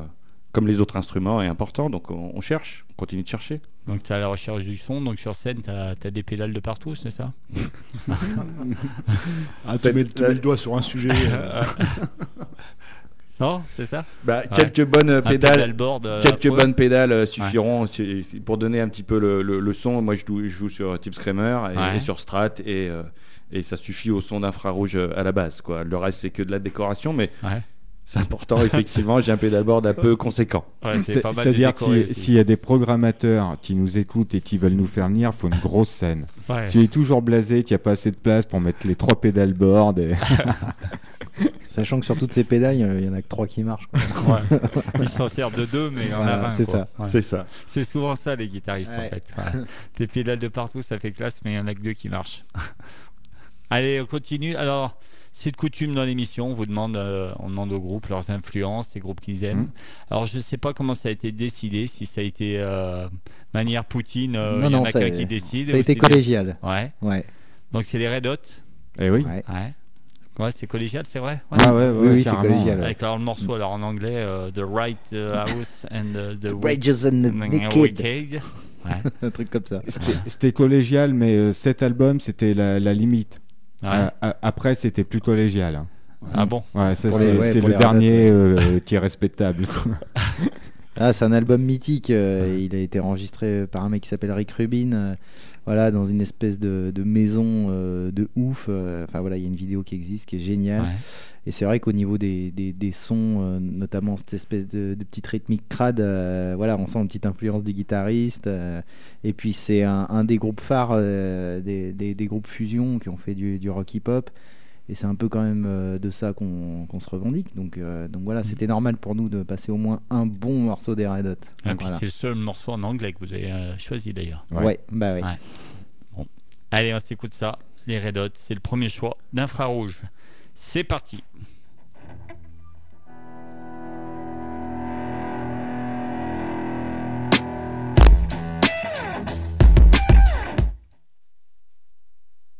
comme les autres instruments, est important. Donc on, on cherche, on continue de chercher. Donc tu as la recherche du son, donc sur scène, tu as, des pédales de partout, c'est ça? Ah, tu mets, le doigt sur un sujet. euh. non, c'est ça? Bah, Ouais. Quelques bonnes pédales, euh, quelques bonnes pédales suffiront pour donner un petit peu le, le- le son. Moi, je joue, je joue sur Tip Screamer et, Ouais. et sur Strat et, et ça suffit au son d'infrarouge euh, à la base. Quoi. Le reste, c'est que de la décoration, mais Ouais. c'est important. Effectivement, j'ai un pédalboard un peu conséquent. C'est- C'est-à-dire si- s'il y a des programmateurs qui nous écoutent et qui veulent nous faire venir, il faut une grosse scène. Ouais. Tu es toujours blasé, qu'il n'y a pas assez de place pour mettre les trois pédalboards. Et... Sachant que sur toutes ces pédales, il y en a que trois qui marchent. quoi. Ouais. Ils s'en servent de deux, mais il y en a Voilà, 20. c'est ça. Ouais. C'est ça. C'est souvent ça, les guitaristes, en fait. Ouais. Des pédales de partout, ça fait classe, mais il n'y en a que deux qui marchent. Allez, on continue. Alors, c'est de coutume dans l'émission, on vous demande, euh, on demande aux groupes leurs influences, les groupes qu'ils aiment. Mhm. Alors, je ne sais pas comment ça a été décidé, si ça a été euh, manière Poutine, euh, Non, il y en a qu'un qui décide. ça a été des- collégial. Ouais. Ouais. Donc, c'est les Red Hot. Eh oui. Ouais. Ouais. Ouais, c'est collégial, c'est vrai? Ah ouais, ouais, Oui, oui, c'est collégial, ouais. Avec alors, le morceau alors, en anglais, euh, The Right House and the, the Rages and the Wicked. Wicked. Ouais. Un truc comme ça. C'était- C'était collégial, mais euh, cet album, c'était la, la limite. Ouais. Euh, a- après, c'était plus collégial. hein. Ah bon? Ouais, c'est ouais, le dernier euh, qui est respectable. Ah, c'est un album mythique. euh, il a été enregistré par un mec qui s'appelle Rick Rubin. euh, voilà, dans une espèce de, de maison euh, de ouf. euh, Enfin voilà, il y a une vidéo qui existe qui est géniale. Ouais. Et c'est vrai qu'au niveau des, des- des sons, euh, notamment cette espèce de, de petite rythmique crade, euh, voilà, on sent une petite influence du guitariste. euh, et puis c'est un, un des groupes phares euh, des, des- des groupes fusion qui ont fait du, du rock hip-hop. Et c'est un peu quand même euh, de ça qu'on se revendique. Donc, euh, donc voilà, c'était normal pour nous de passer au moins un bon morceau des Red Hot. Ah, voilà. c'est le seul morceau en anglais que vous avez euh, choisi d'ailleurs. Ouais. bah oui. Bon. Allez, on s'écoute ça. Les Red Hot, c'est le premier choix d'infrarouge. C'est parti.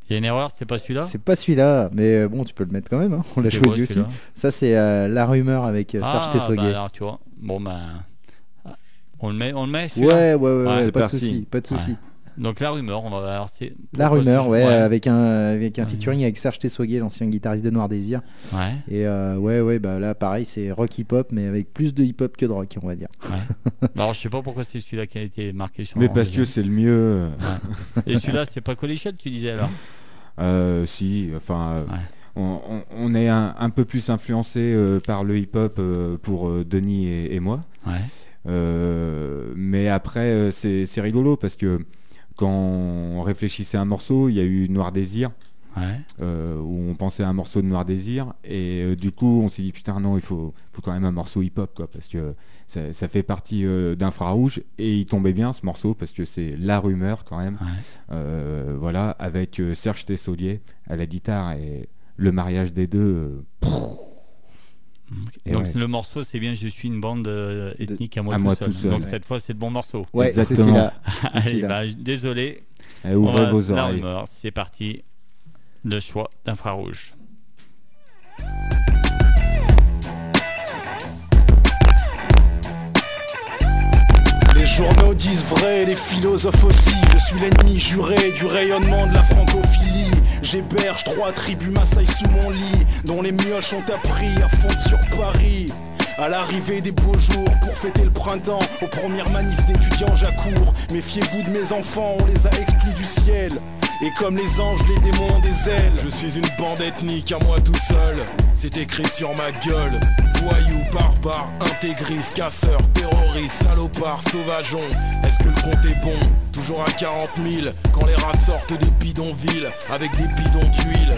Il y a une erreur, c'est pas celui-là? C'est pas celui-là, mais euh, bon, tu peux le mettre quand même. hein, On l'a choisi aussi. Ça, c'est euh, La Rumeur avec euh, Serge Ah, Tessoguet. bah alors, tu vois. Bon, ben. On le met, on le met Ouais, celui-là ouais, ouais, ouais, c'est pas de parti. souci, pas de souci. Ouais. Donc la rumeur, on va c'est La rumeur, ouais, avec un, avec un featuring avec Serge Tessoguet, l'ancien guitariste de Noir Désir. Ouais. Et euh, ouais, ouais, bah là, pareil, c'est rock hip-hop, mais avec plus de hip-hop que de rock, on va dire. Ouais. Alors je sais pas pourquoi c'est celui-là qui a été marqué sur. Mais le parce que c'est le mieux. Ouais. Et celui-là, c'est pas collégial, tu disais alors? Euh, si, enfin, euh, on, on- on est un, un peu plus influencé euh, par le hip-hop euh, pour euh, Denis et, et moi. Ouais. Euh, mais après, c'est c'est rigolo parce que quand on réfléchissait à un morceau, il y a eu Noir Désir. Ouais. euh, où on pensait à un morceau de Noir Désir et euh, du coup on s'est dit putain non il faut, faut quand même un morceau hip hop quoi parce que ça, ça fait partie euh, d'Infrarouge et il tombait bien ce morceau parce que c'est la rumeur quand même voilà avec Serge Tessolier à la guitare et le mariage des deux et Donc ouais. le morceau, c'est bien Je suis une bande euh, ethnique à moi, à tout, moi seul. tout seul, Donc ouais. cette fois, c'est le bon morceau. Ouais, c'est Exactement. Allez, bah, désolé. Eh, ouvrez On va- vos oreilles. c'est parti. Le choix d'infrarouge. Journaux disent vrai, les philosophes aussi. Je suis l'ennemi juré du rayonnement de la francophilie. J'héberge trois tribus Maasai sous mon lit, dont les mioches ont appris à fondre sur Paris. À l'arrivée des beaux jours pour fêter le printemps, aux premières manifs d'étudiants j'accours. Méfiez-vous de mes enfants, on les a exclus du ciel. Et comme les anges, les démons ont des ailes. Je suis une bande ethnique à moi tout seul. C'est écrit sur ma gueule. Voyous, barbares, intégristes, casseurs, terroristes, salopards, sauvageons. Est-ce que le compte est bon? Toujours à 40 000 quand les rats sortent des bidonvilles avec des bidons d'huile.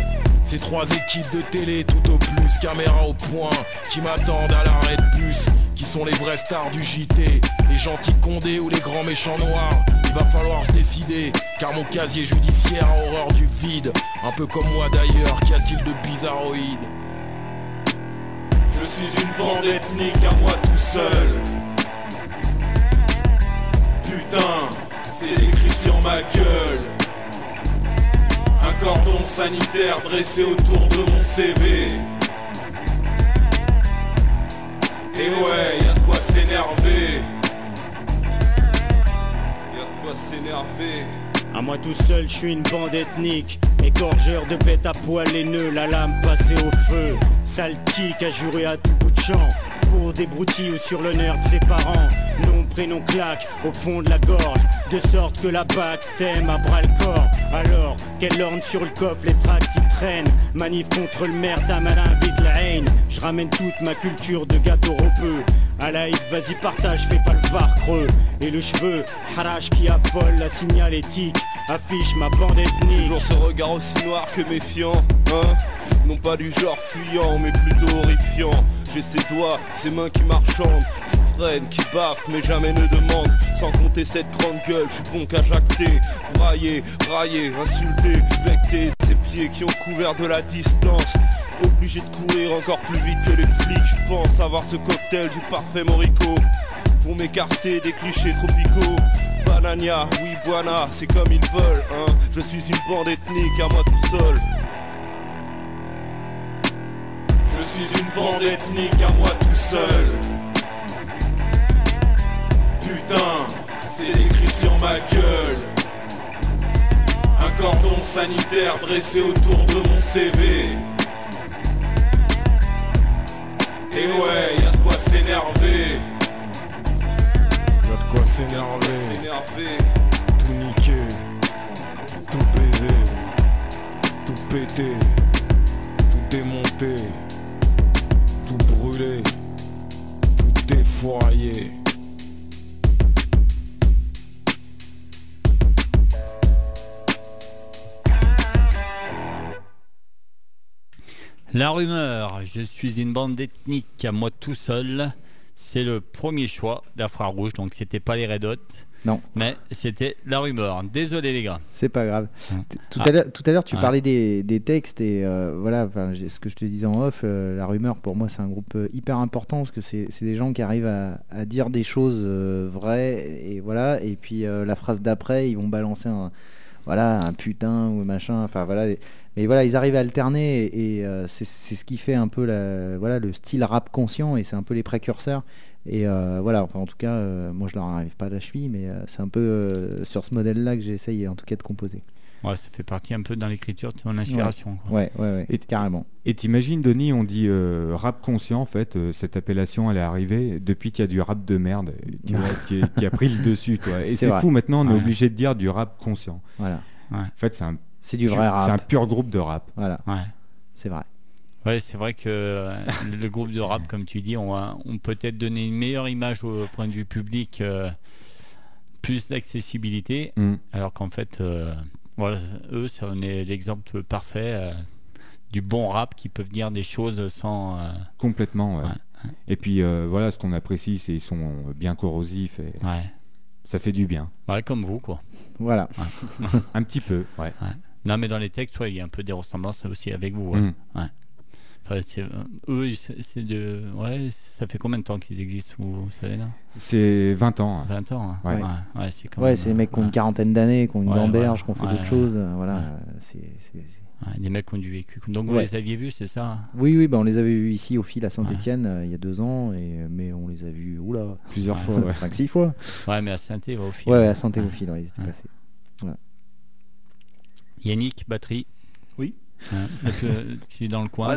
Ces trois équipes de télé tout au plus, caméra au point, qui m'attendent à l'arrêt de bus, qui sont les vrais stars du JT, les gentils condés ou les grands méchants noirs. Il va falloir se décider, car mon casier judiciaire a horreur du vide, un peu comme moi d'ailleurs, qu'y a-t-il de bizarroïde? Je suis une bande ethnique à moi tout seul. Putain, c'est écrit sur ma gueule. Cordon sanitaire dressé autour de mon CV. Et ouais, y a de quoi s'énerver. Y a de quoi s'énerver. À moi tout seul, je suis une bande ethnique. Égorgeur de bêtes à poil les nœuds, la lame passée au feu. Sale tic à jurer à tout bout de champ. Pour des broutilles ou sur l'honneur de ses parents. Nom, prénom claque au fond de la gorge. De sorte que la bac t'aime à bras le corps. Alors, qu'elle orne sur le coffre les tracts qui traînent. Manif contre le maire d'un malin vite la haine. Je ramène toute ma culture de gâteau repeux. À la vas-y partage, fais pas le var creux Et le cheveu, harache qui affole la signalétique Affiche ma bande ethnique Toujours ce regard aussi noir que méfiant, hein Non pas du genre fuyant, mais plutôt horrifiant J'ai ces doigts, ces mains qui marchandent Qui baffent, mais jamais ne demandent. Sans compter cette grande gueule, je suis bon qu'à jacter Brailler, brailler, insulter, becter Ces pieds qui ont couvert de la distance. Obligé de courir encore plus vite que les flics Je pense avoir ce cocktail du parfait morico. Pour m'écarter des clichés tropicaux. Banania, oui Buana, c'est comme ils veulent hein. Je suis une bande ethnique à moi tout seul suis une bande ethnique à moi tout seul. Putain, c'est écrit sur ma gueule. Un cordon sanitaire dressé autour de mon CV Et ouais, y a de quoi s'énerver. Y'a de quoi s'énerver. Tout niquer, tout baiser, tout péter, tout démonter, La rumeur, je suis une bande ethnique à moi tout seul. C'est le premier choix d'Infrarouge, donc c'était pas les Red Hot. Non. Mais c'était la rumeur. Désolé les gars. C'est pas grave. T- Tout Ah. à l'heure, tout à l'heure, tu Ouais. parlais des, des textes et euh, voilà, enfin, ce que je te disais en off, euh, la rumeur pour moi c'est un groupe euh, hyper important parce que c'est des gens qui arrivent à, à dire des choses euh, vraies et voilà, et puis la phrase d'après ils vont balancer un voilà un putain ou machin, enfin voilà, mais voilà ils arrivent à alterner et, c'est ce qui fait un peu la, voilà le style rap conscient et c'est un peu les précurseurs. Et euh, voilà, enfin, en tout cas, euh, moi je leur arrive pas à la cheville, mais euh, c'est un peu euh, sur ce modèle-là que j'essaye en tout cas de composer. Ouais, ça fait partie un peu dans l'écriture de ton inspiration. quoi. Ouais, ouais, ouais, Et carrément. Et t'imagines, Denis, on dit euh, rap conscient, en fait, euh, cette appellation, elle est arrivée depuis qu'il y a du rap de merde tu vois, qui, a pris le dessus. Toi. Et C'est fou, maintenant, on est Ouais. obligé de dire du rap conscient. Voilà. En fait, c'est un, C'est du vrai rap. C'est un pur groupe de rap. Voilà. Ouais. C'est vrai. Ouais, c'est vrai que euh, le groupe de rap, comme tu dis, on, a- on peut-être donné une meilleure image au point de vue public, euh, plus d'accessibilité, Mm. alors qu'en fait, euh, voilà, eux, ça en est l'exemple parfait euh, du bon rap qui peut dire des choses sans. Complètement, ouais. Ouais, Et puis, voilà, ce qu'on apprécie, c'est qu'ils sont bien corrosifs et Ouais. ça fait du bien. ouais, comme vous, quoi. Voilà. Un petit peu, ouais. Non, mais dans les textes, il y a un peu des ressemblances aussi avec vous. Mm. Ouais. Enfin, c'est- euh, eux, c'est de. Ouais, ça fait combien de temps qu'ils existent, vous, vous savez, là? C'est 20 ans. hein. 20 ans, hein. Ouais. ouais. ouais, c'est quand Ouais, même, c'est des mecs qui ont une ouais. quarantaine d'années, qui ont une gamberge, ouais, qui ont fait ouais, d'autres ouais. choses. euh, Voilà. Ouais. euh, c'est- des mecs qui ont du vécu. Donc vous Ouais. les aviez vus, c'est ça? Oui, oui, bah, on les avait vus ici au fil à Saint-Etienne il y a deux ans, et, mais on les a vus oula, Plusieurs fois, ouais. 5-6 fois. Ouais, mais à saint au fil. Ouais, ouais, à Saint-Théophile, ouais, ils étaient Ouais. passés. Voilà. Yannick, batterie? Oui. Euh, qui est dans le coin.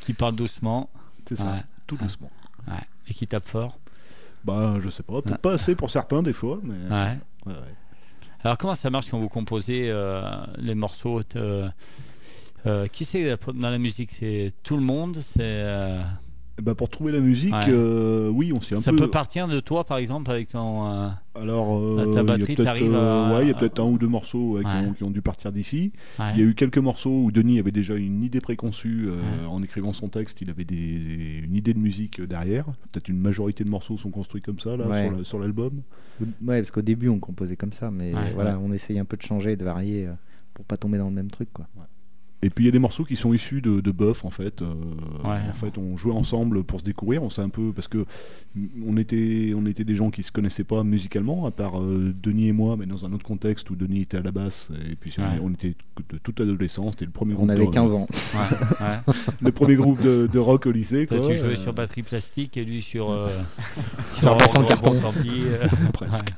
Qui parle doucement. C'est ça, Ouais. tout doucement. Ouais. Et qui tape fort. Bah, je sais pas, peut-être pas assez pour certains des fois, mais. Ouais. Ouais, ouais. Alors comment ça marche quand vous composez euh, les morceaux euh, euh, Qui c'est dans la musique? C'est tout le monde? C'est euh, Bah, pour trouver la musique, Ouais. euh, oui, on s'est un ça peu. peut partir de toi par exemple avec ton. euh, Alors, euh, ta il y a batterie, peut-être, euh, à- ouais, il y a peut-être un ou deux morceaux ouais, qui, ont, qui ont dû partir d'ici. Ouais. Il y a eu quelques morceaux où Denis avait déjà une idée préconçue euh, en écrivant son texte. Il avait des, une idée de musique derrière. Peut-être une majorité de morceaux sont construits comme ça là Ouais. sur la- sur l'album. Ouais, parce qu'au début, on composait comme ça, mais Ouais. voilà, on essayait un peu de changer, de varier pour pas tomber dans le même truc, quoi. Et puis il y a des morceaux qui sont issus de, de Buff en fait. Euh, Ouais. En fait, on jouait ensemble pour se découvrir. On s'est un peu parce que on était, on était des gens qui se connaissaient pas musicalement, à part euh, Denis et moi, mais dans un autre contexte où Denis était à la basse et puis on, Ouais. on était de toute l'adolescence. C'était le premier On groupe. avait de- 15 ans. Ouais, ouais. le premier groupe de, de rock au lycée. Toi, quoi. tu jouais Euh, sur batterie plastique et lui sur. euh, Sur de bon, carton. tant pis, euh, Presque.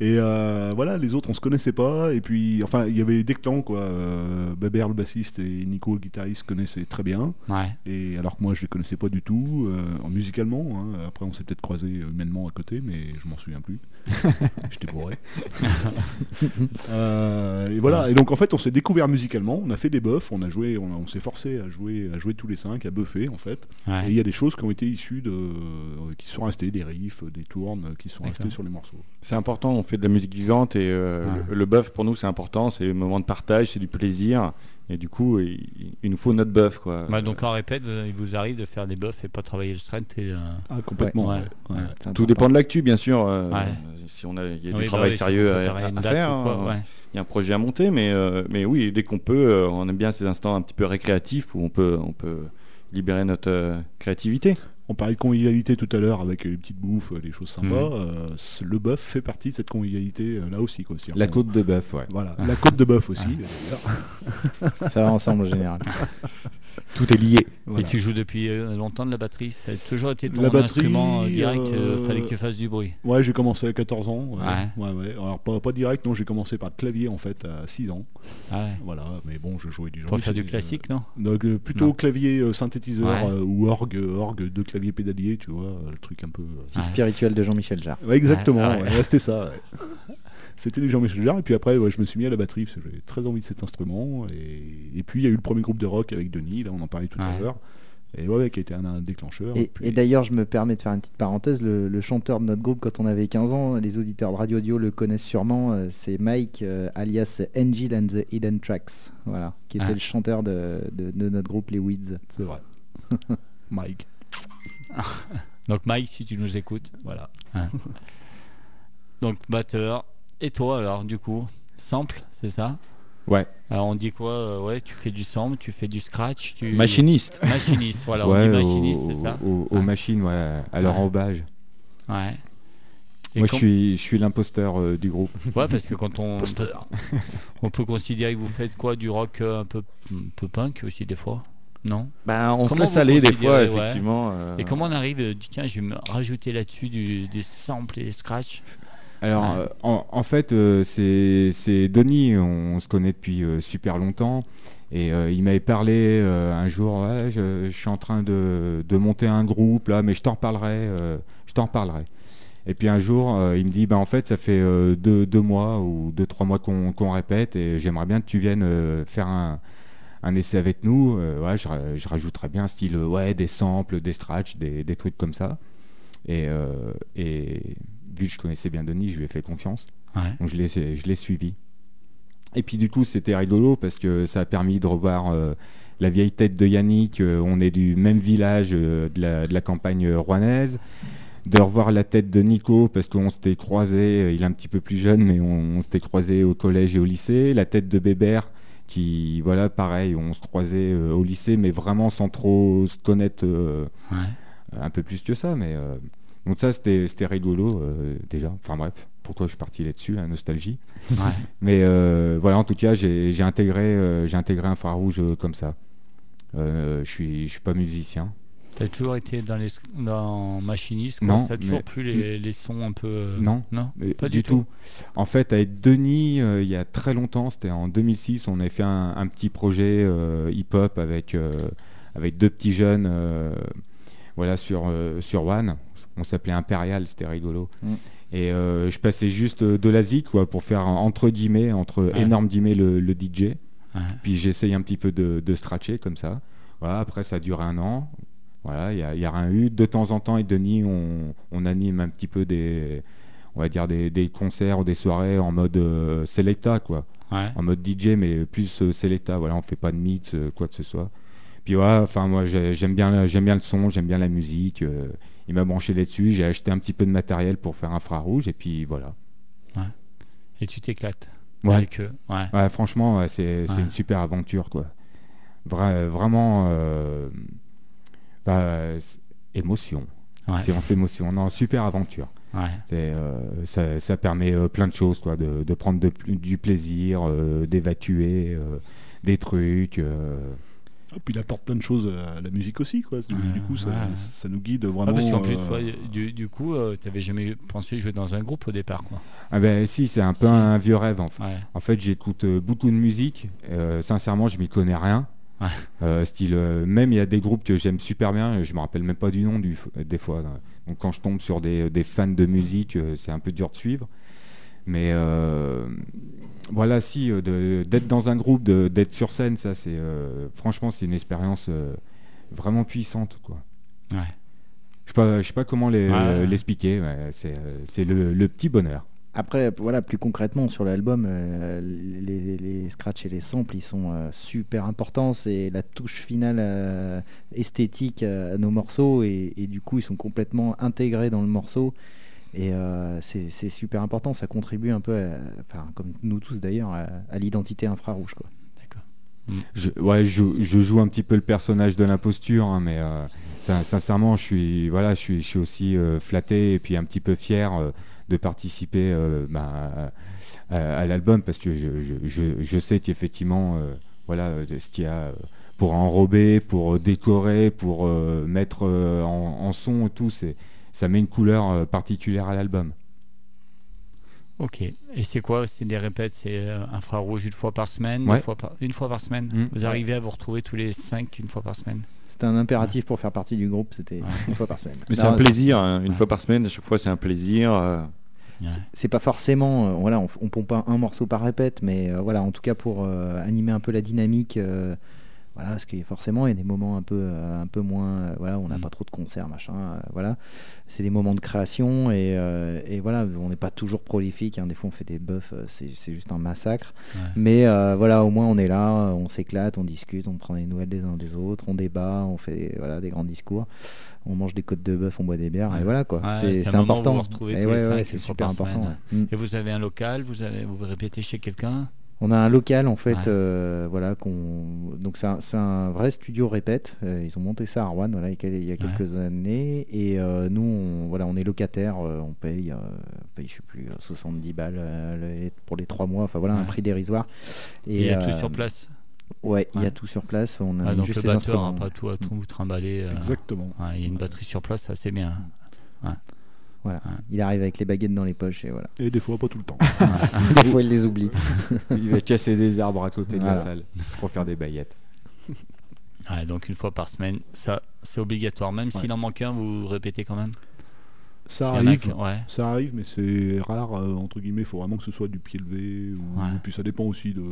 Et euh, voilà, les autres on se connaissait pas. Et puis, enfin, il y avait des clans quoi. Euh, Bébert le bassiste et Nico le guitariste se connaissaient très bien. Ouais. Et alors que moi je les connaissais pas du tout, euh, musicalement. hein. Après on s'est peut-être croisés humainement à côté, mais je m'en souviens plus. J'étais bourré. Euh, et voilà. Et donc en fait on s'est découvert musicalement. On a fait des buffs. On a joué. On, s'est forcé à jouer, à jouer tous les cinq, à buffer en fait. Ouais. Et il y a des choses qui ont été issues de, qui sont restées, des riffs, des tournes, qui sont restés sur les morceaux. C'est important, on fait de la musique vivante et euh, Ouais. le, le bœuf pour nous c'est important, c'est le moment de partage, c'est du plaisir. Et du coup, il, il nous faut notre bœuf quoi. Bah, donc en répète, vous- il vous arrive de faire des buffs et pas travailler le strength. Et, euh, Ah, complètement. Ouais, ouais, ouais. ouais. C'est Tout important. dépend de l'actu, bien sûr. euh, Ouais. Si on a, il y a Oui, du bah travail oui, sérieux à, faire. ou quoi, hein. ouais. Il y a un projet à monter, mais, euh, mais oui, dès qu'on peut, euh, on aime bien ces instants un petit peu récréatifs où on peut, on peut libérer notre euh, créativité. On parlait de convivialité tout à l'heure avec les petites bouffes, les choses sympas. Mhm. Euh, le bœuf fait partie de cette convivialité euh, là aussi. Quoi. La côte de bœuf, ouais. Voilà, la côte de bœuf aussi. Ça va ensemble en général. Tout est lié. Voilà. Et tu joues depuis euh, longtemps de la batterie Ça a toujours été ton La batterie, instrument euh, direct euh, euh, Fallait que tu fasses du bruit. Ouais, j'ai commencé à 14 ans. Ouais. Ouais. Ouais, ouais. Alors pas, pas direct, non, j'ai commencé par le clavier en fait à 6 ans. Ah ouais. Voilà, mais bon, je jouais du Pour faire du euh, classique, non Donc euh, plutôt Non. clavier euh, synthétiseur Ouais. euh, ou orgue, orgue de clavier pédalier, tu vois, le truc un peu. euh, Fils spirituel de Jean-Michel Jarre. Ouais, exactement, Ouais, ouais. ouais, ouais, c'était ça. C'était du Jean-Michel Jarre, et puis après, ouais, je me suis mis à la batterie parce que j'avais très envie de cet instrument. Et, et puis il y a eu le premier groupe de rock avec Denis, là on en parlait tout à l'heure. Et ouais, qui a été un, un déclencheur. Et, puis- et d'ailleurs, je me permets de faire une petite parenthèse. Le, le chanteur de notre groupe, quand on avait 15 ans, les auditeurs de Radio Audio le connaissent sûrement. euh, C'est Mike, euh, alias Angel and the Hidden Tracks, voilà, qui était Ah. le chanteur de, de- de notre groupe, les Weeds. C'est vrai. Mike. Donc Mike, si tu nous écoutes. Voilà. Donc batteur. Et toi alors, du coup Sample, c'est ça? Ouais. Alors on dit quoi? Euh, Ouais, tu fais du sample, tu fais du scratch, tu... Machiniste. Machiniste, voilà, on Ouais, dit machiniste, c'est ça? au- Aux Ouais. machines, ouais, à leur Ouais. emballage. Ouais. Et Moi, je suis, je suis l'imposteur euh, du groupe. Ouais, parce que quand on. on peut considérer que vous faites quoi Du rock euh, un peu, un peu punk aussi, des fois? Non? Ben, on se Comment laisse vous aller des fois, ouais effectivement. euh, Et comment on arrive Tiens, je vais me rajouter là-dessus du, des samples et des scratch. Alors, Ouais. euh, en, en fait, euh, c'est Denis, on, se connaît depuis euh, super longtemps. Et euh, il m'avait parlé euh, un jour, ouais, je, je suis en train de, de monter un groupe là, mais je t'en reparlerai. euh, je t'en reparlerai. Et puis un jour, il me dit, bah, en fait, ça fait deux, deux mois ou deux, trois mois qu'on répète et j'aimerais bien que tu viennes faire un, un essai avec nous. Ouais, je, je rajouterais bien style, ouais, des samples, des scratchs, des, des trucs comme ça. Et, euh, et vu que je connaissais bien Denis, je lui ai fait confiance. Ouais. Donc je l'ai, je l'ai suivi. Et puis du coup, c'était rigolo parce que ça a permis de revoir euh, la vieille tête de Yannick. euh, on est du même village euh, de, la, de la campagne rouennaise. De revoir la tête de Nico parce qu'on s'était croisé, il est un petit peu plus jeune, mais on, on s'était croisé au collège et au lycée. La tête de Bébert qui, voilà, pareil, on se croisait au lycée, mais vraiment sans trop se connaître Ouais. un peu plus que ça. Mais, donc ça, c'était rigolo euh, déjà. Enfin bref, pourquoi je suis parti là-dessus, la nostalgie. Ouais. Mais euh, voilà, en tout cas, j'ai intégré, euh, j'ai intégré un phare rouge euh, comme ça. Je suis, je suis pas musicien. T'as toujours été dans les dans machiniste quoi, Non, Ça toujours mais- plus les, les sons un peu. Non, Non, mais pas du tout. En fait, avec Denis, il y a très longtemps, c'était en 2006, on avait fait un, un petit projet hip-hop avec, avec deux petits jeunes voilà, sur, sur One. On s'appelait Impérial, c'était rigolo. Mm. Et euh, je passais juste de la zik quoi, pour faire entre guillemets, entre Ouais. énormes guillemets, le, le DJ. Ouais. Puis j'essaye un petit peu de, de scratcher comme ça. Voilà, après, ça a duré un an. Voilà, il n'y a, il y a rien eu. De temps en temps, avec Denis, on, on anime un petit peu des, on va dire des, des concerts ou des soirées en mode euh, selecta, quoi. Ouais. En mode DJ, mais plus euh, selecta. Voilà, on fait pas de mix, euh, quoi que ce soit. Puis voilà, enfin moi j'ai- j'aime bien, j'aime bien le son, j'aime bien la musique. Euh, il m'a branché là-dessus. J'ai acheté un petit peu de matériel pour faire un infrarouge et puis voilà. Ouais. Et tu t'éclates. Ouais. avec eux. Ouais. Ouais, franchement, c'est une super aventure, quoi. Vra- vraiment, euh, bah, émotion. Séance émotion. Non, super aventure. Euh, ça, ça permet euh, plein de choses, quoi, de, de prendre de du plaisir, euh, d'évacuer euh, des trucs. Euh. Ah, puis il apporte plein de choses à la musique aussi, quoi. Du, du coup, ça, ouais. ça nous guide Ah, vraiment. parce qu'en plus, euh, ouais, du, du coup, tu t'avais jamais pensé jouer dans un groupe au départ, quoi. Ah ben si, c'est un peu Si. un vieux rêve. En fait, Ouais. en fait j'écoute euh, beaucoup de musique. euh, sincèrement, je m'y connais rien. Ouais. Euh, style, euh, même il y a des groupes que j'aime super bien. Je me rappelle même pas du nom du, des fois. là. Donc quand je tombe sur des, des fans de musique, euh, c'est un peu dur de suivre. Mais euh, voilà, si euh, d'être dans un groupe, d'être sur scène, ça c'est euh, franchement c'est une expérience euh, vraiment puissante, quoi. Ouais. Je sais pas, je sais pas comment l'expliquer. ouais, c'est c'est le, le petit bonheur. Après, voilà, plus concrètement sur l'album, euh, les, les scratchs et les samples, ils sont euh, super importants. C'est la touche finale euh, esthétique à nos morceaux et, et du coup, ils sont complètement intégrés dans le morceau. Et euh, c'est c'est super important. Ça contribue un peu, à- enfin, comme nous tous d'ailleurs, à, à l'identité infrarouge. Quoi. Je, ouais, je, je joue un petit peu le personnage de l'imposture, hein, mais euh, sin- sincèrement, je suis, voilà, je suis, je suis aussi euh, flatté et puis un petit peu fier euh, de participer euh, bah, à, à l'album parce que je, je, je, je sais qu'effectivement, euh, voilà, ce qu'il y a pour enrober, pour décorer, pour euh, mettre euh, en, en son et tout, c'est, ça met une couleur euh, particulière à l'album. Ok. Et c'est quoi? C'est des répètes C'est euh, infrarouge une fois par semaine deux Ouais. fois par... Une fois par semaine? Mm. Vous arrivez à vous retrouver tous les cinq une fois par semaine? C'était un impératif pour faire partie du groupe, c'était une fois par semaine. Mais c'est un plaisir, hein, une fois par semaine, à chaque fois c'est un plaisir. euh, c'est pas forcément euh, voilà on, on pompe pas un morceau par répète mais euh, voilà en tout cas pour euh, animer un peu la dynamique voilà parce que forcément il y a des moments un peu euh, un peu moins euh, voilà on n'a pas trop de concerts machin euh, voilà. C'est des moments de création et, euh, et voilà on n'est pas toujours prolifique hein. des fois on fait des buffs c'est c'est juste un massacre. Ouais. mais euh, voilà au moins on est là on s'éclate on discute on prend des nouvelles des uns des autres on débat on fait voilà des grands discours. On mange des côtes de bœuf on boit des bières et voilà quoi. Ouais, c'est important. Vous vous Et c'est super important. Mm. Et vous avez un local Vous avez vous répétez chez quelqu'un? On a un local en fait, Ouais. euh, voilà, qu'on donc c'est un, vrai studio répète. Euh, ils ont monté ça à Rouen, voilà, il y a quelques années, et euh, nous, on, voilà, on est locataire, euh, on paye, euh, on paye, je sais plus, euh, 70 balles euh, les- pour les trois mois, enfin voilà, un prix dérisoire. Et il y a tout sur place Ouais, il y a tout sur place. On a Ah, donc juste le batteur instruments. pas tout à tout vous trimballer. euh, Exactement. ouais, il y a une batterie sur place, ça c'est bien. Voilà. Il arrive avec les baguettes dans les poches et voilà. Et des fois, pas tout le temps. des fois, il les oublie. Il va casser des arbres à côté de la salle pour faire des baillettes. Ouais, donc une fois par semaine, ça c'est obligatoire. Même s'il Ouais. en manque un, vous répétez quand même? Ça arrive, qui- ouais. ça arrive, mais c'est rare, euh, entre guillemets, il faut vraiment que ce soit du pied levé. Ou... Ouais. Et puis ça dépend aussi de,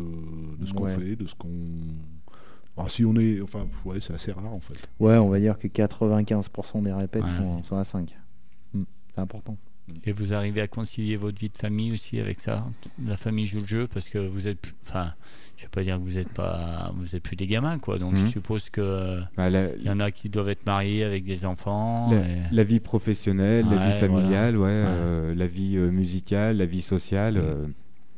de ce qu'on Ouais. fait, de ce qu'on... Alors, si on est... Enfin, ouais, c'est assez rare en fait. Ouais, on va dire que 95% des répètes Ouais. sont, sont à 5. Mm, C'est important. Et vous arrivez à concilier votre vie de famille aussi avec ça La famille joue le jeu parce que vous êtes, plus- enfin, je vais pas dire que vous êtes pas, vous êtes plus des gamins quoi. Donc je suppose que Bah, la- il y en a qui doivent être mariés avec des enfants. La, et- la vie professionnelle, la vie familiale, voilà. ouais, Ouais. euh, la vie euh, musicale, la vie sociale. euh,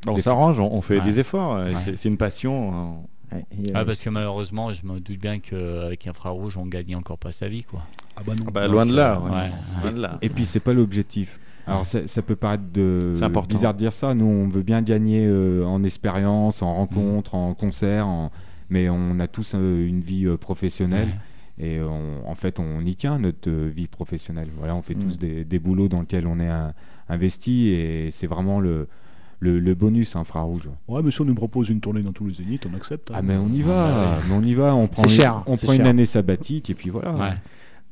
On s'arrange, on, on fait Ouais. des efforts. C'est une passion. hein. Ouais, et, Ah, euh, parce que malheureusement, je me doute bien qu'avec Infrarouge, on gagne encore pas sa vie quoi. Ah bah non. Ah bah, loin de là. Donc, ouais. ouais. Loin de là. Et puis c'est pas l'objectif. Alors ça, ça peut paraître de bizarre de dire ça. Nous on veut bien gagner euh, en expérience, en rencontres, en concerts, en- mais on a tous euh, une vie euh, professionnelle. Et on- en fait, on y tient notre euh, vie professionnelle. Voilà, on fait Mm. tous des, des boulots dans lesquels on est un- investi et c'est vraiment le, le, le bonus infrarouge. Ouais, mais si on nous propose une tournée dans tous les zéniths, on accepte. hein. Ah mais on y va, mais on y va, on prend, C'est une- cher, on prend une cher. année sabbatique et puis voilà. Ouais.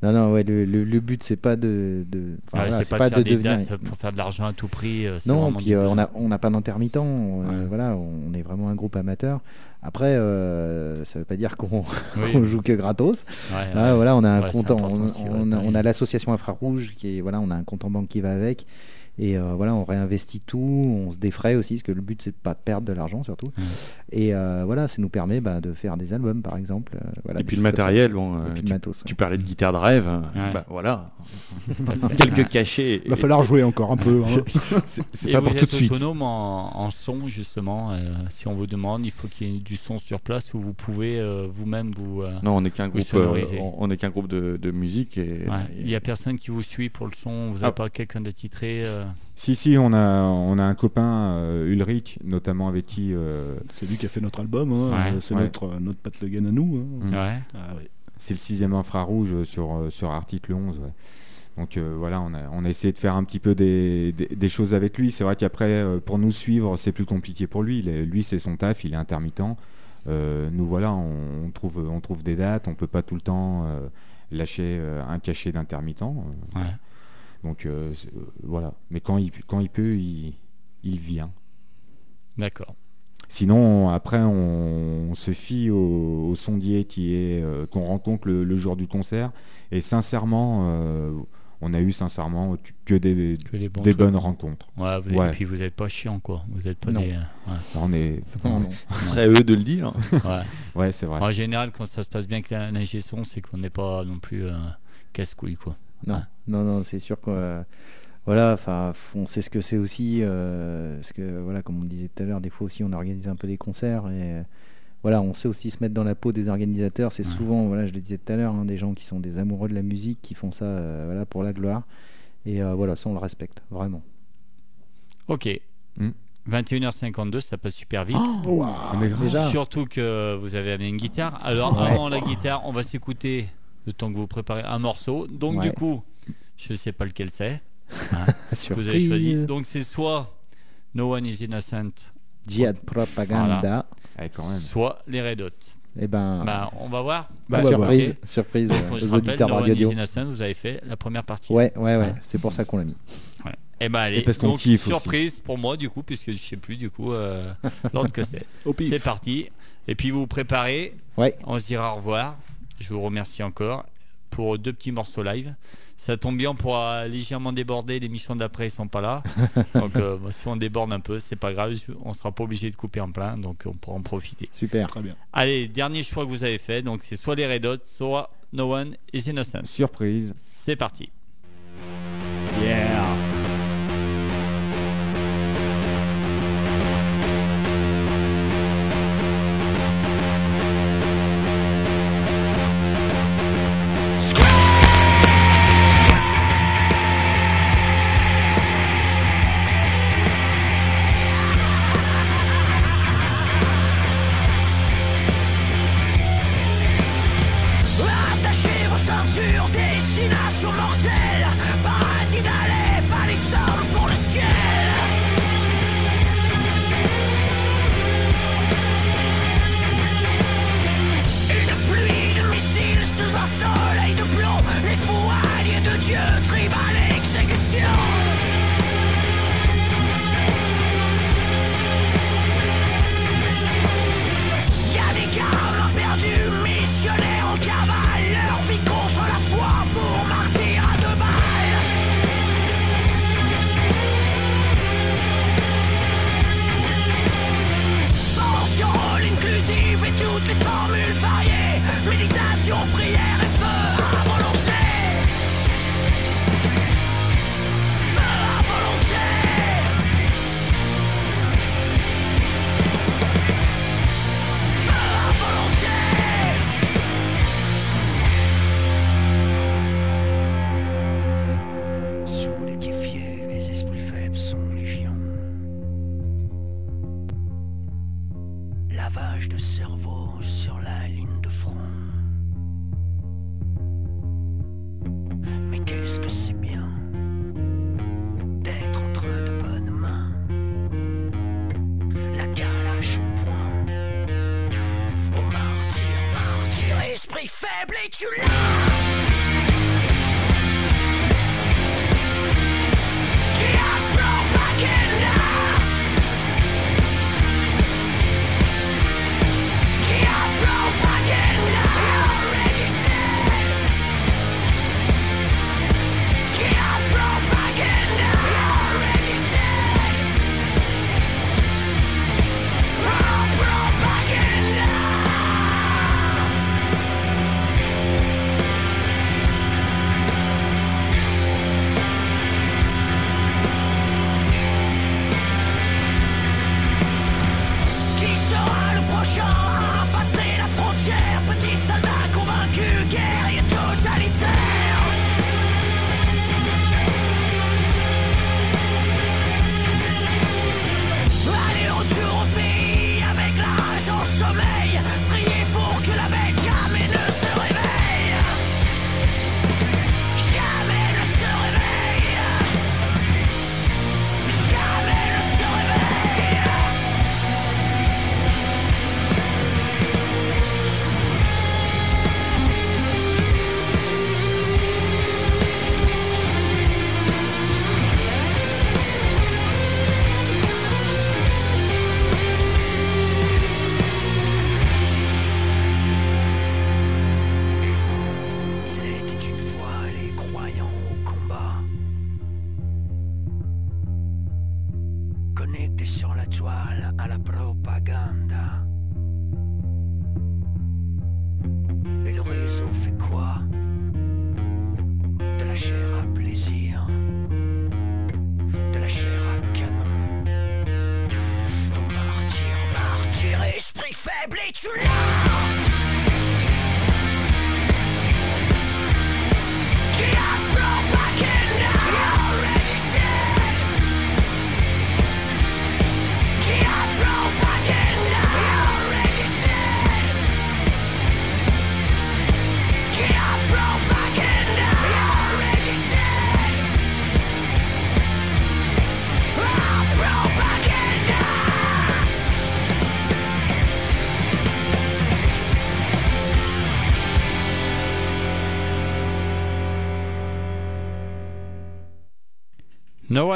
Non, non, ouais, le, le- le but, c'est pas de. de enfin, Ouais, voilà, c'est pas, de faire des devenir- dates pour faire de l'argent à tout prix. euh, Non, puis euh, on n'a on n'a pas d'intermittent. euh, Voilà, on est vraiment un groupe amateur. Après, euh, ça veut pas dire qu'on Oui. joue que gratos. Ouais, Ah, ouais. voilà, on a un Ouais, c'est compte, en- important on, aussi, ouais, on a, pareil. on a l'association infrarouge qui est voilà, on a un compte en banque qui va avec. Et euh, voilà, on réinvestit tout, on se défraie aussi, parce que le but c'est de pas perdre de l'argent surtout. Mmh. Et euh, voilà, ça nous permet bah, de faire des albums par exemple. euh, voilà, et puis le matériel, bon, Et euh, puis tu, le matos. tu parlais de guitare de rêve, hein, Ouais. bah, voilà, quelques cachets. Il va falloir jouer encore un peu. hein. C'est- pas vous pour tout de suite. autonome en, en son justement. euh, si on vous demande, il faut qu'il y ait du son sur place où vous pouvez euh, vous-même vous. euh, Non, on n'est qu'un groupe, euh, on on n'est qu'un groupe de, de musique et, Ouais. Il n'y a personne qui vous suit pour le son. Vous n'avez Ah. pas quelqu'un d'attitré. euh, Si, si, on a, on a un copain, euh, Ulrich, notamment avec qui. euh, C'est lui qui a fait notre album. hein. Ouais. C'est Ouais. notre, notre Pat à nous. hein. Mm. Ouais. Ah. C'est le sixième infrarouge sur, euh, sur article 11. ouais. Donc euh, voilà, on a, on a essayé de faire un petit peu des, des- des choses avec lui. C'est vrai qu'après, euh, pour nous suivre, c'est plus compliqué pour lui. Il est- lui, c'est son taf, il est intermittent. Euh, nous, voilà, on, on trouve, on trouve des dates, on peut pas tout le temps euh, lâcher euh, un cachet d'intermittent. Donc euh, euh, voilà. Mais quand il, quand il peut, il, il vient. D'accord. Sinon, après, on, on se fie au, au sondier qui est euh, qu'on rencontre le, le jour du concert. Et sincèrement, euh, on a eu sincèrement que- des, Que des bons des trucs. bonnes rencontres. Ouais, vous êtes- Ouais. Et puis vous n'êtes pas chiant quoi. Vous n'êtes pas Non. des. euh, ouais. On est. Non, non. Ce serait eux de le dire. Ouais. Ouais, c'est vrai. En général, quand ça se passe bien avec la- l'ingé son, c'est qu'on n'est pas non plus euh, casse-couille quoi. Non, Ouais. non, non, c'est sûr que euh, voilà, enfin, on sait ce que c'est aussi, euh, parce que voilà, comme on le disait tout à l'heure, des fois aussi on organise un peu des concerts et euh, voilà, on sait aussi se mettre dans la peau des organisateurs. C'est souvent, voilà, je le disais tout à l'heure, hein, des gens qui sont des amoureux de la musique, qui font ça, euh, voilà, pour la gloire. Et euh, voilà, ça on le respecte vraiment. Ok. Mm. 21h52, ça passe super vite. Oh, déjà. Surtout que vous avez amené une guitare. Alors Ouais. avant la guitare, on va s'écouter le temps que vous préparez un morceau. Donc Ouais. du coup, je sais pas lequel c'est. hein, que vous avez choisi. Donc c'est soit No One Is Innocent, Jihad Propaganda. Ouais, quand même. soit les Red Hot. Et ben, Bah, on va voir. bah, on va voir. surprise, Ok. surprise Donc, euh, je aux rappelle, auditeurs de No Radio One Is Dio. Innocent, vous avez fait la première partie. Ouais, ouais, ouais, Ouais. c'est pour ça qu'on l'a mis. Ouais. Et ben allez, Et parce qu'on donc kiffe aussi. surprise pour moi du coup, puisque je sais plus du coup euh, l'ordre que c'est. C'est parti. Et puis vous vous préparez. Ouais. On se dira au revoir. Je vous remercie encore pour deux petits morceaux live. Ça tombe bien, on pourra légèrement déborder. L'émission d'après, ils sont pas là. Donc, euh, bah, si on déborde un peu, c'est pas grave. On sera pas obligé de couper en plein. Donc, on pourra en profiter. Super. Très bien. Allez, dernier choix que vous avez fait. Donc, c'est soit les Red Hot, soit No One is Innocent. Surprise. C'est parti. Yeah.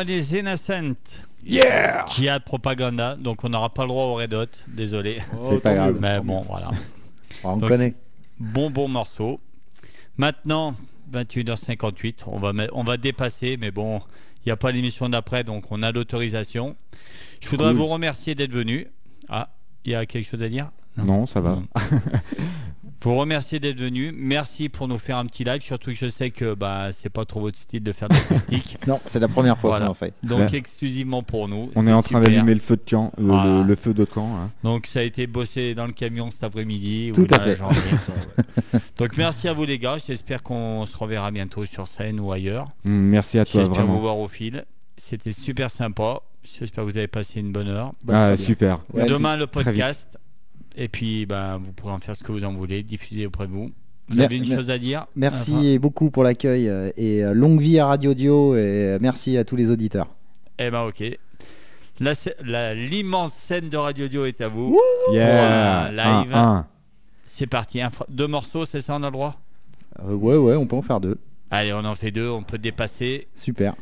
No one is innocent. Yeah Jihad propaganda, donc on n'aura pas le droit au Red Hot, désolé. Oh, C'est pas grave. Mais bon, voilà. On Donc, connaît. Bon, bon morceau. Maintenant, 21h58, on va, met- on va dépasser, mais bon, il n'y a pas l'émission d'après, donc on a l'autorisation. Je voudrais Cool. vous remercier d'être venu. Ah, il y a quelque chose à dire? Non, ça va. Vous remercier d'être venu. Merci pour nous faire un petit live, surtout que je sais que bah, c'est pas trop votre style de faire de l'acoustique. Non, c'est la première fois Voilà. qu'on en fait. Donc Ouais. exclusivement pour nous. On est en train d'allumer le feu de camp, le, Voilà. le- le feu de camp. hein. Donc ça a été bossé dans le camion cet après-midi. Tout à fait. Donc merci à vous les gars. J'espère qu'on se reverra bientôt sur scène ou ailleurs. Mm, merci à toi, J'espère vous voir au fil. C'était super sympa. J'espère que vous avez passé une bonne heure. Ah, super. Ouais, Demain le Très vite. podcast. Et puis ben, vous pourrez en faire ce que vous en voulez, diffuser auprès de vous. Vous Mer- avez une chose à dire Merci Enfin, beaucoup pour l'accueil euh, et euh, longue vie à Radio Dio et euh, merci à tous les auditeurs. Eh ben ok. La sc- la- L'immense scène de Radio Dio est à vous. Yeah. live. C'est parti. Un deux morceaux, c'est ça, on a le droit? Euh, ouais, ouais, on peut en faire deux. Allez, on en fait deux, on peut dépasser. Super.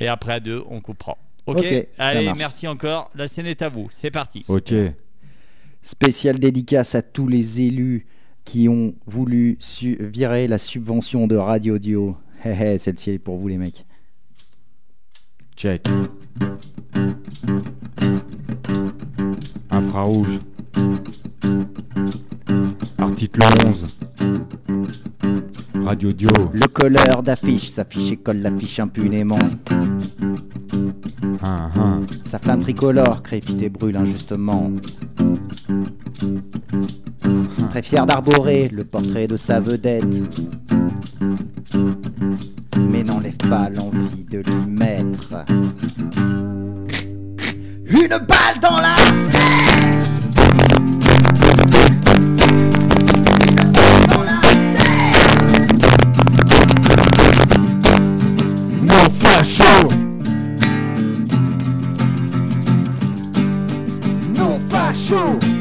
Et après à deux, on coupera. Ok, Allez, merci encore. La scène est à vous. C'est parti. Ok. Spéciale dédicace à tous les élus qui ont voulu virer la subvention de Radio Dio. Hé hé, celle-ci est pour vous les mecs. Check. Infrarouge. Article 11. Radio Dio. Le colleur d'affiche s'affiche et colle l'affiche impunément. Un, un. Sa flamme tricolore crépite et brûle injustement. Très fier d'arborer le portrait de sa vedette. Mais n'enlève pas l'envie de lui mettre. Une balle dans la Non Non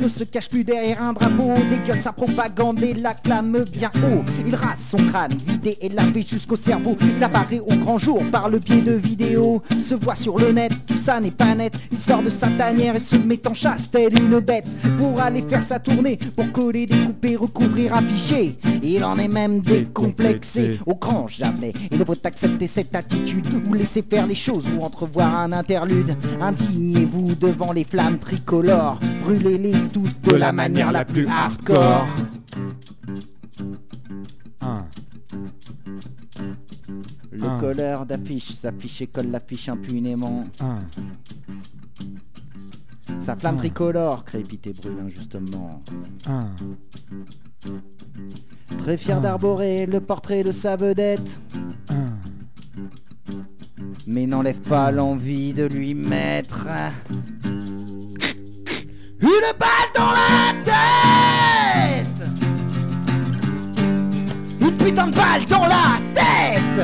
ne se cache plus derrière un drapeau. Dégueule sa propagande et l'acclame bien haut. Il rase son crâne, vidé et lavé jusqu'au cerveau. Il apparaît au grand jour par le biais de vidéos. Se voit sur le net, tout ça n'est pas net. Il sort de sa tanière et se met en chasse telle une bête Pour aller faire sa tournée, pour coller, découper, recouvrir, afficher. Il en est même décomplexé Au grand jamais, il ne peut accepter cette attitude Ou laisser faire les choses ou entrevoir un interlude. Indignez-vous devant les flammes tricolores Brûlez-les toutes de la manière la plus hardcore. Le Un. colleur d'affiche s'affiche et colle l'affiche impunément Un. Sa flamme tricolore crépite et brûle injustement. Très fier d'arborer le portrait de sa vedette Un. Mais n'enlève pas l'envie de lui mettre Une balle dans la tête. Une putain de balle dans la tête.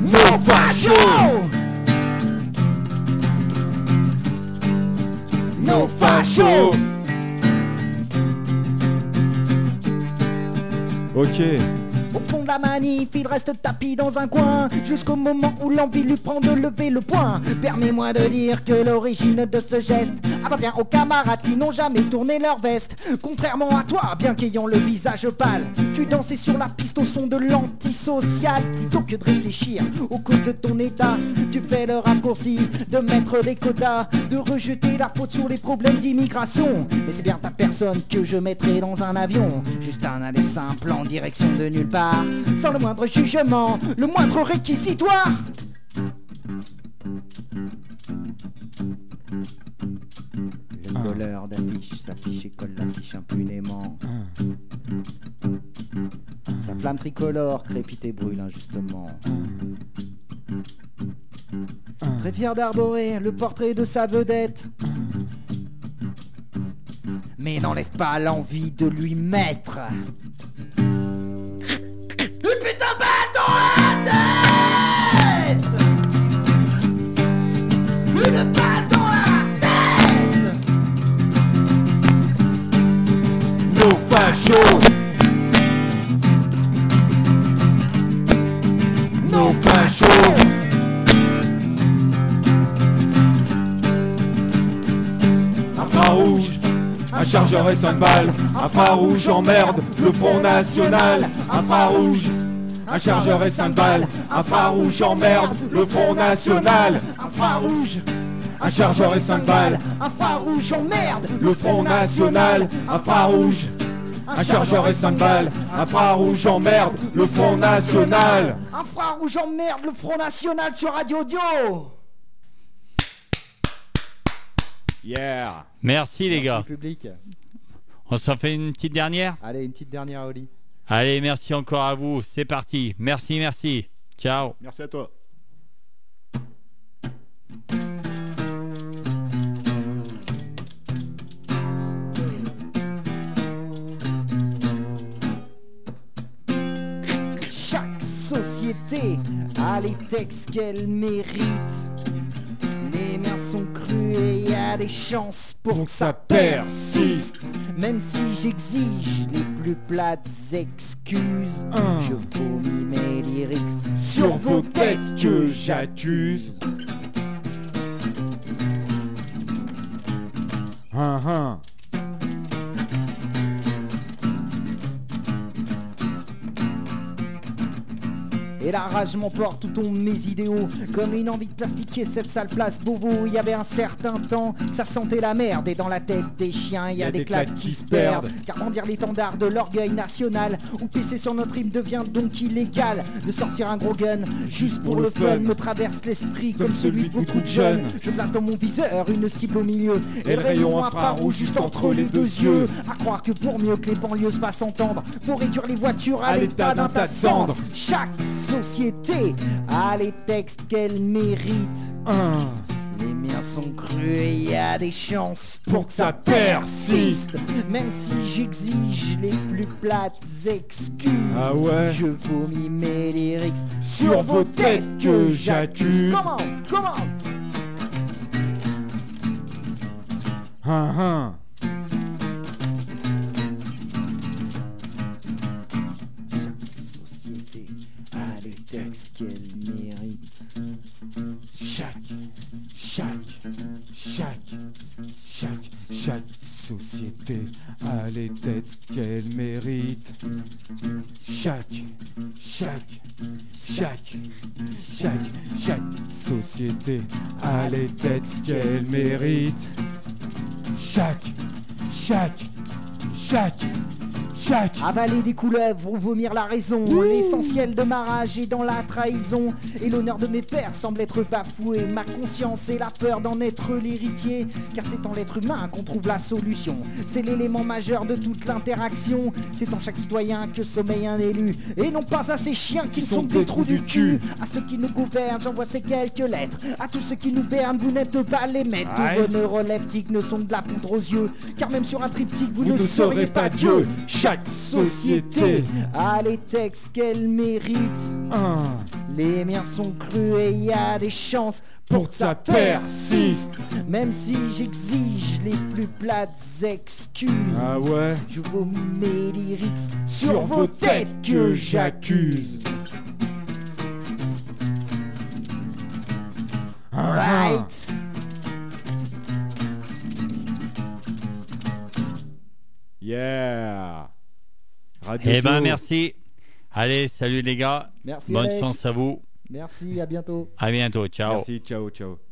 Non facho. Non facho. Ok. La manif, il reste tapis dans un coin. Jusqu'au moment où l'envie lui prend de lever le poing. Permets-moi de dire que l'origine de ce geste appartient aux camarades qui n'ont jamais tourné leur veste. Contrairement à toi, bien qu'ayant le visage pâle, tu dansais sur la piste au son de l'antisocial. Plutôt que de réfléchir aux causes de ton état, tu fais le raccourci de mettre des quotas, de rejeter la faute sur les problèmes d'immigration. Mais c'est bien ta personne que je mettrai dans un avion. Juste un aller simple en direction de nulle part, sans le moindre jugement, le moindre réquisitoire. Le colleur d'affiche s'affiche et colle l'affiche impunément. Sa flamme tricolore crépite et brûle injustement. Très fier d'arborer le portrait de sa vedette. Mais n'enlève pas l'envie de lui mettre. Chargeur et 5 balles, infrarouge emmerde le Front National, infrarouge, un chargeur et 5 balles, infrarouge emmerde le Front National, infrarouge, un chargeur et 5 balles, Infrarouge emmerde le Front National, infrarouge, un chargeur et 5 balles, infrarouge emmerde le Front National. Infrarouge emmerde le Front National sur Radio Audio Yeah. Merci les gars. Public. On s'en fait une petite dernière? Allez, une petite dernière, Oli. Allez, merci encore à vous. C'est parti. Merci, merci. Ciao. Merci à toi. Chaque société a les textes qu'elle mérite. Les mains sont crues et y a des chances pour que ça persiste. Même si j'exige les plus plates excuses, je vomis mes lyrics Sur vos têtes que j'accuse. Hein. Et la rage m'emporte tout ton mes idéaux. Comme une envie de plastiquer cette sale place Beauvau Il y avait un certain temps que ça sentait la merde. Et dans la tête des chiens il y a des claques qui se perdent. Car brandir l'étendard de l'orgueil national Ou pisser sur notre hymne devient donc illégal. De sortir un gros gun juste pour le fun Me traverse l'esprit comme celui de beaucoup de jeunes Je place dans mon viseur une cible au milieu. Et le rayon infrarouge juste entre les deux yeux. À croire que pour mieux que les banlieues se fassent entendre Faut réduire les voitures à l'état d'un tas de cendres. Chaque société a les textes qu'elle mérite. Les miens sont crus et y a des chances pour que ça persiste. Même si j'exige les plus plates excuses. Ah ouais Je vomis mes lyrics Sur vos têtes que j'accuse. Comment Comment Hein, hein. Société a les têtes qu'elle mérite. Chaque, chaque, chaque, chaque, chaque société a les têtes qu'elle mérite. Chaque, chaque, chaque, Avaler des couleuvres ou vomir la raison. L'essentiel de ma rage est dans la trahison. Et l'honneur de mes pères semble être bafoué. Ma conscience et la peur d'en être l'héritier. Car c'est en l'être humain qu'on trouve la solution. C'est l'élément majeur de toute l'interaction. C'est en chaque citoyen que sommeille un élu. Et non pas à ces chiens qui sont des trous du cul. À ceux qui nous gouvernent, j'envoie ces quelques lettres. À tous ceux qui nous bernent, vous n'êtes pas les maîtres. Tous vos neuroleptiques ne sont de la poudre aux yeux. Car même sur un triptyque, vous, Vous ne serez pas pas Dieu. Dieu. Chaque société a les textes qu'elle mérite. Les miens sont crus et y a des chances pour que ça persiste. Même si j'exige les plus plates excuses. Ah ouais Je vomis mes lyrics sur vos têtes que j'accuse. Right. Yeah Radio Eh ben merci. Allez, salut les gars. Merci, Bonne Alex. chance à vous. Merci, à bientôt. À bientôt. Ciao. Merci, ciao, ciao.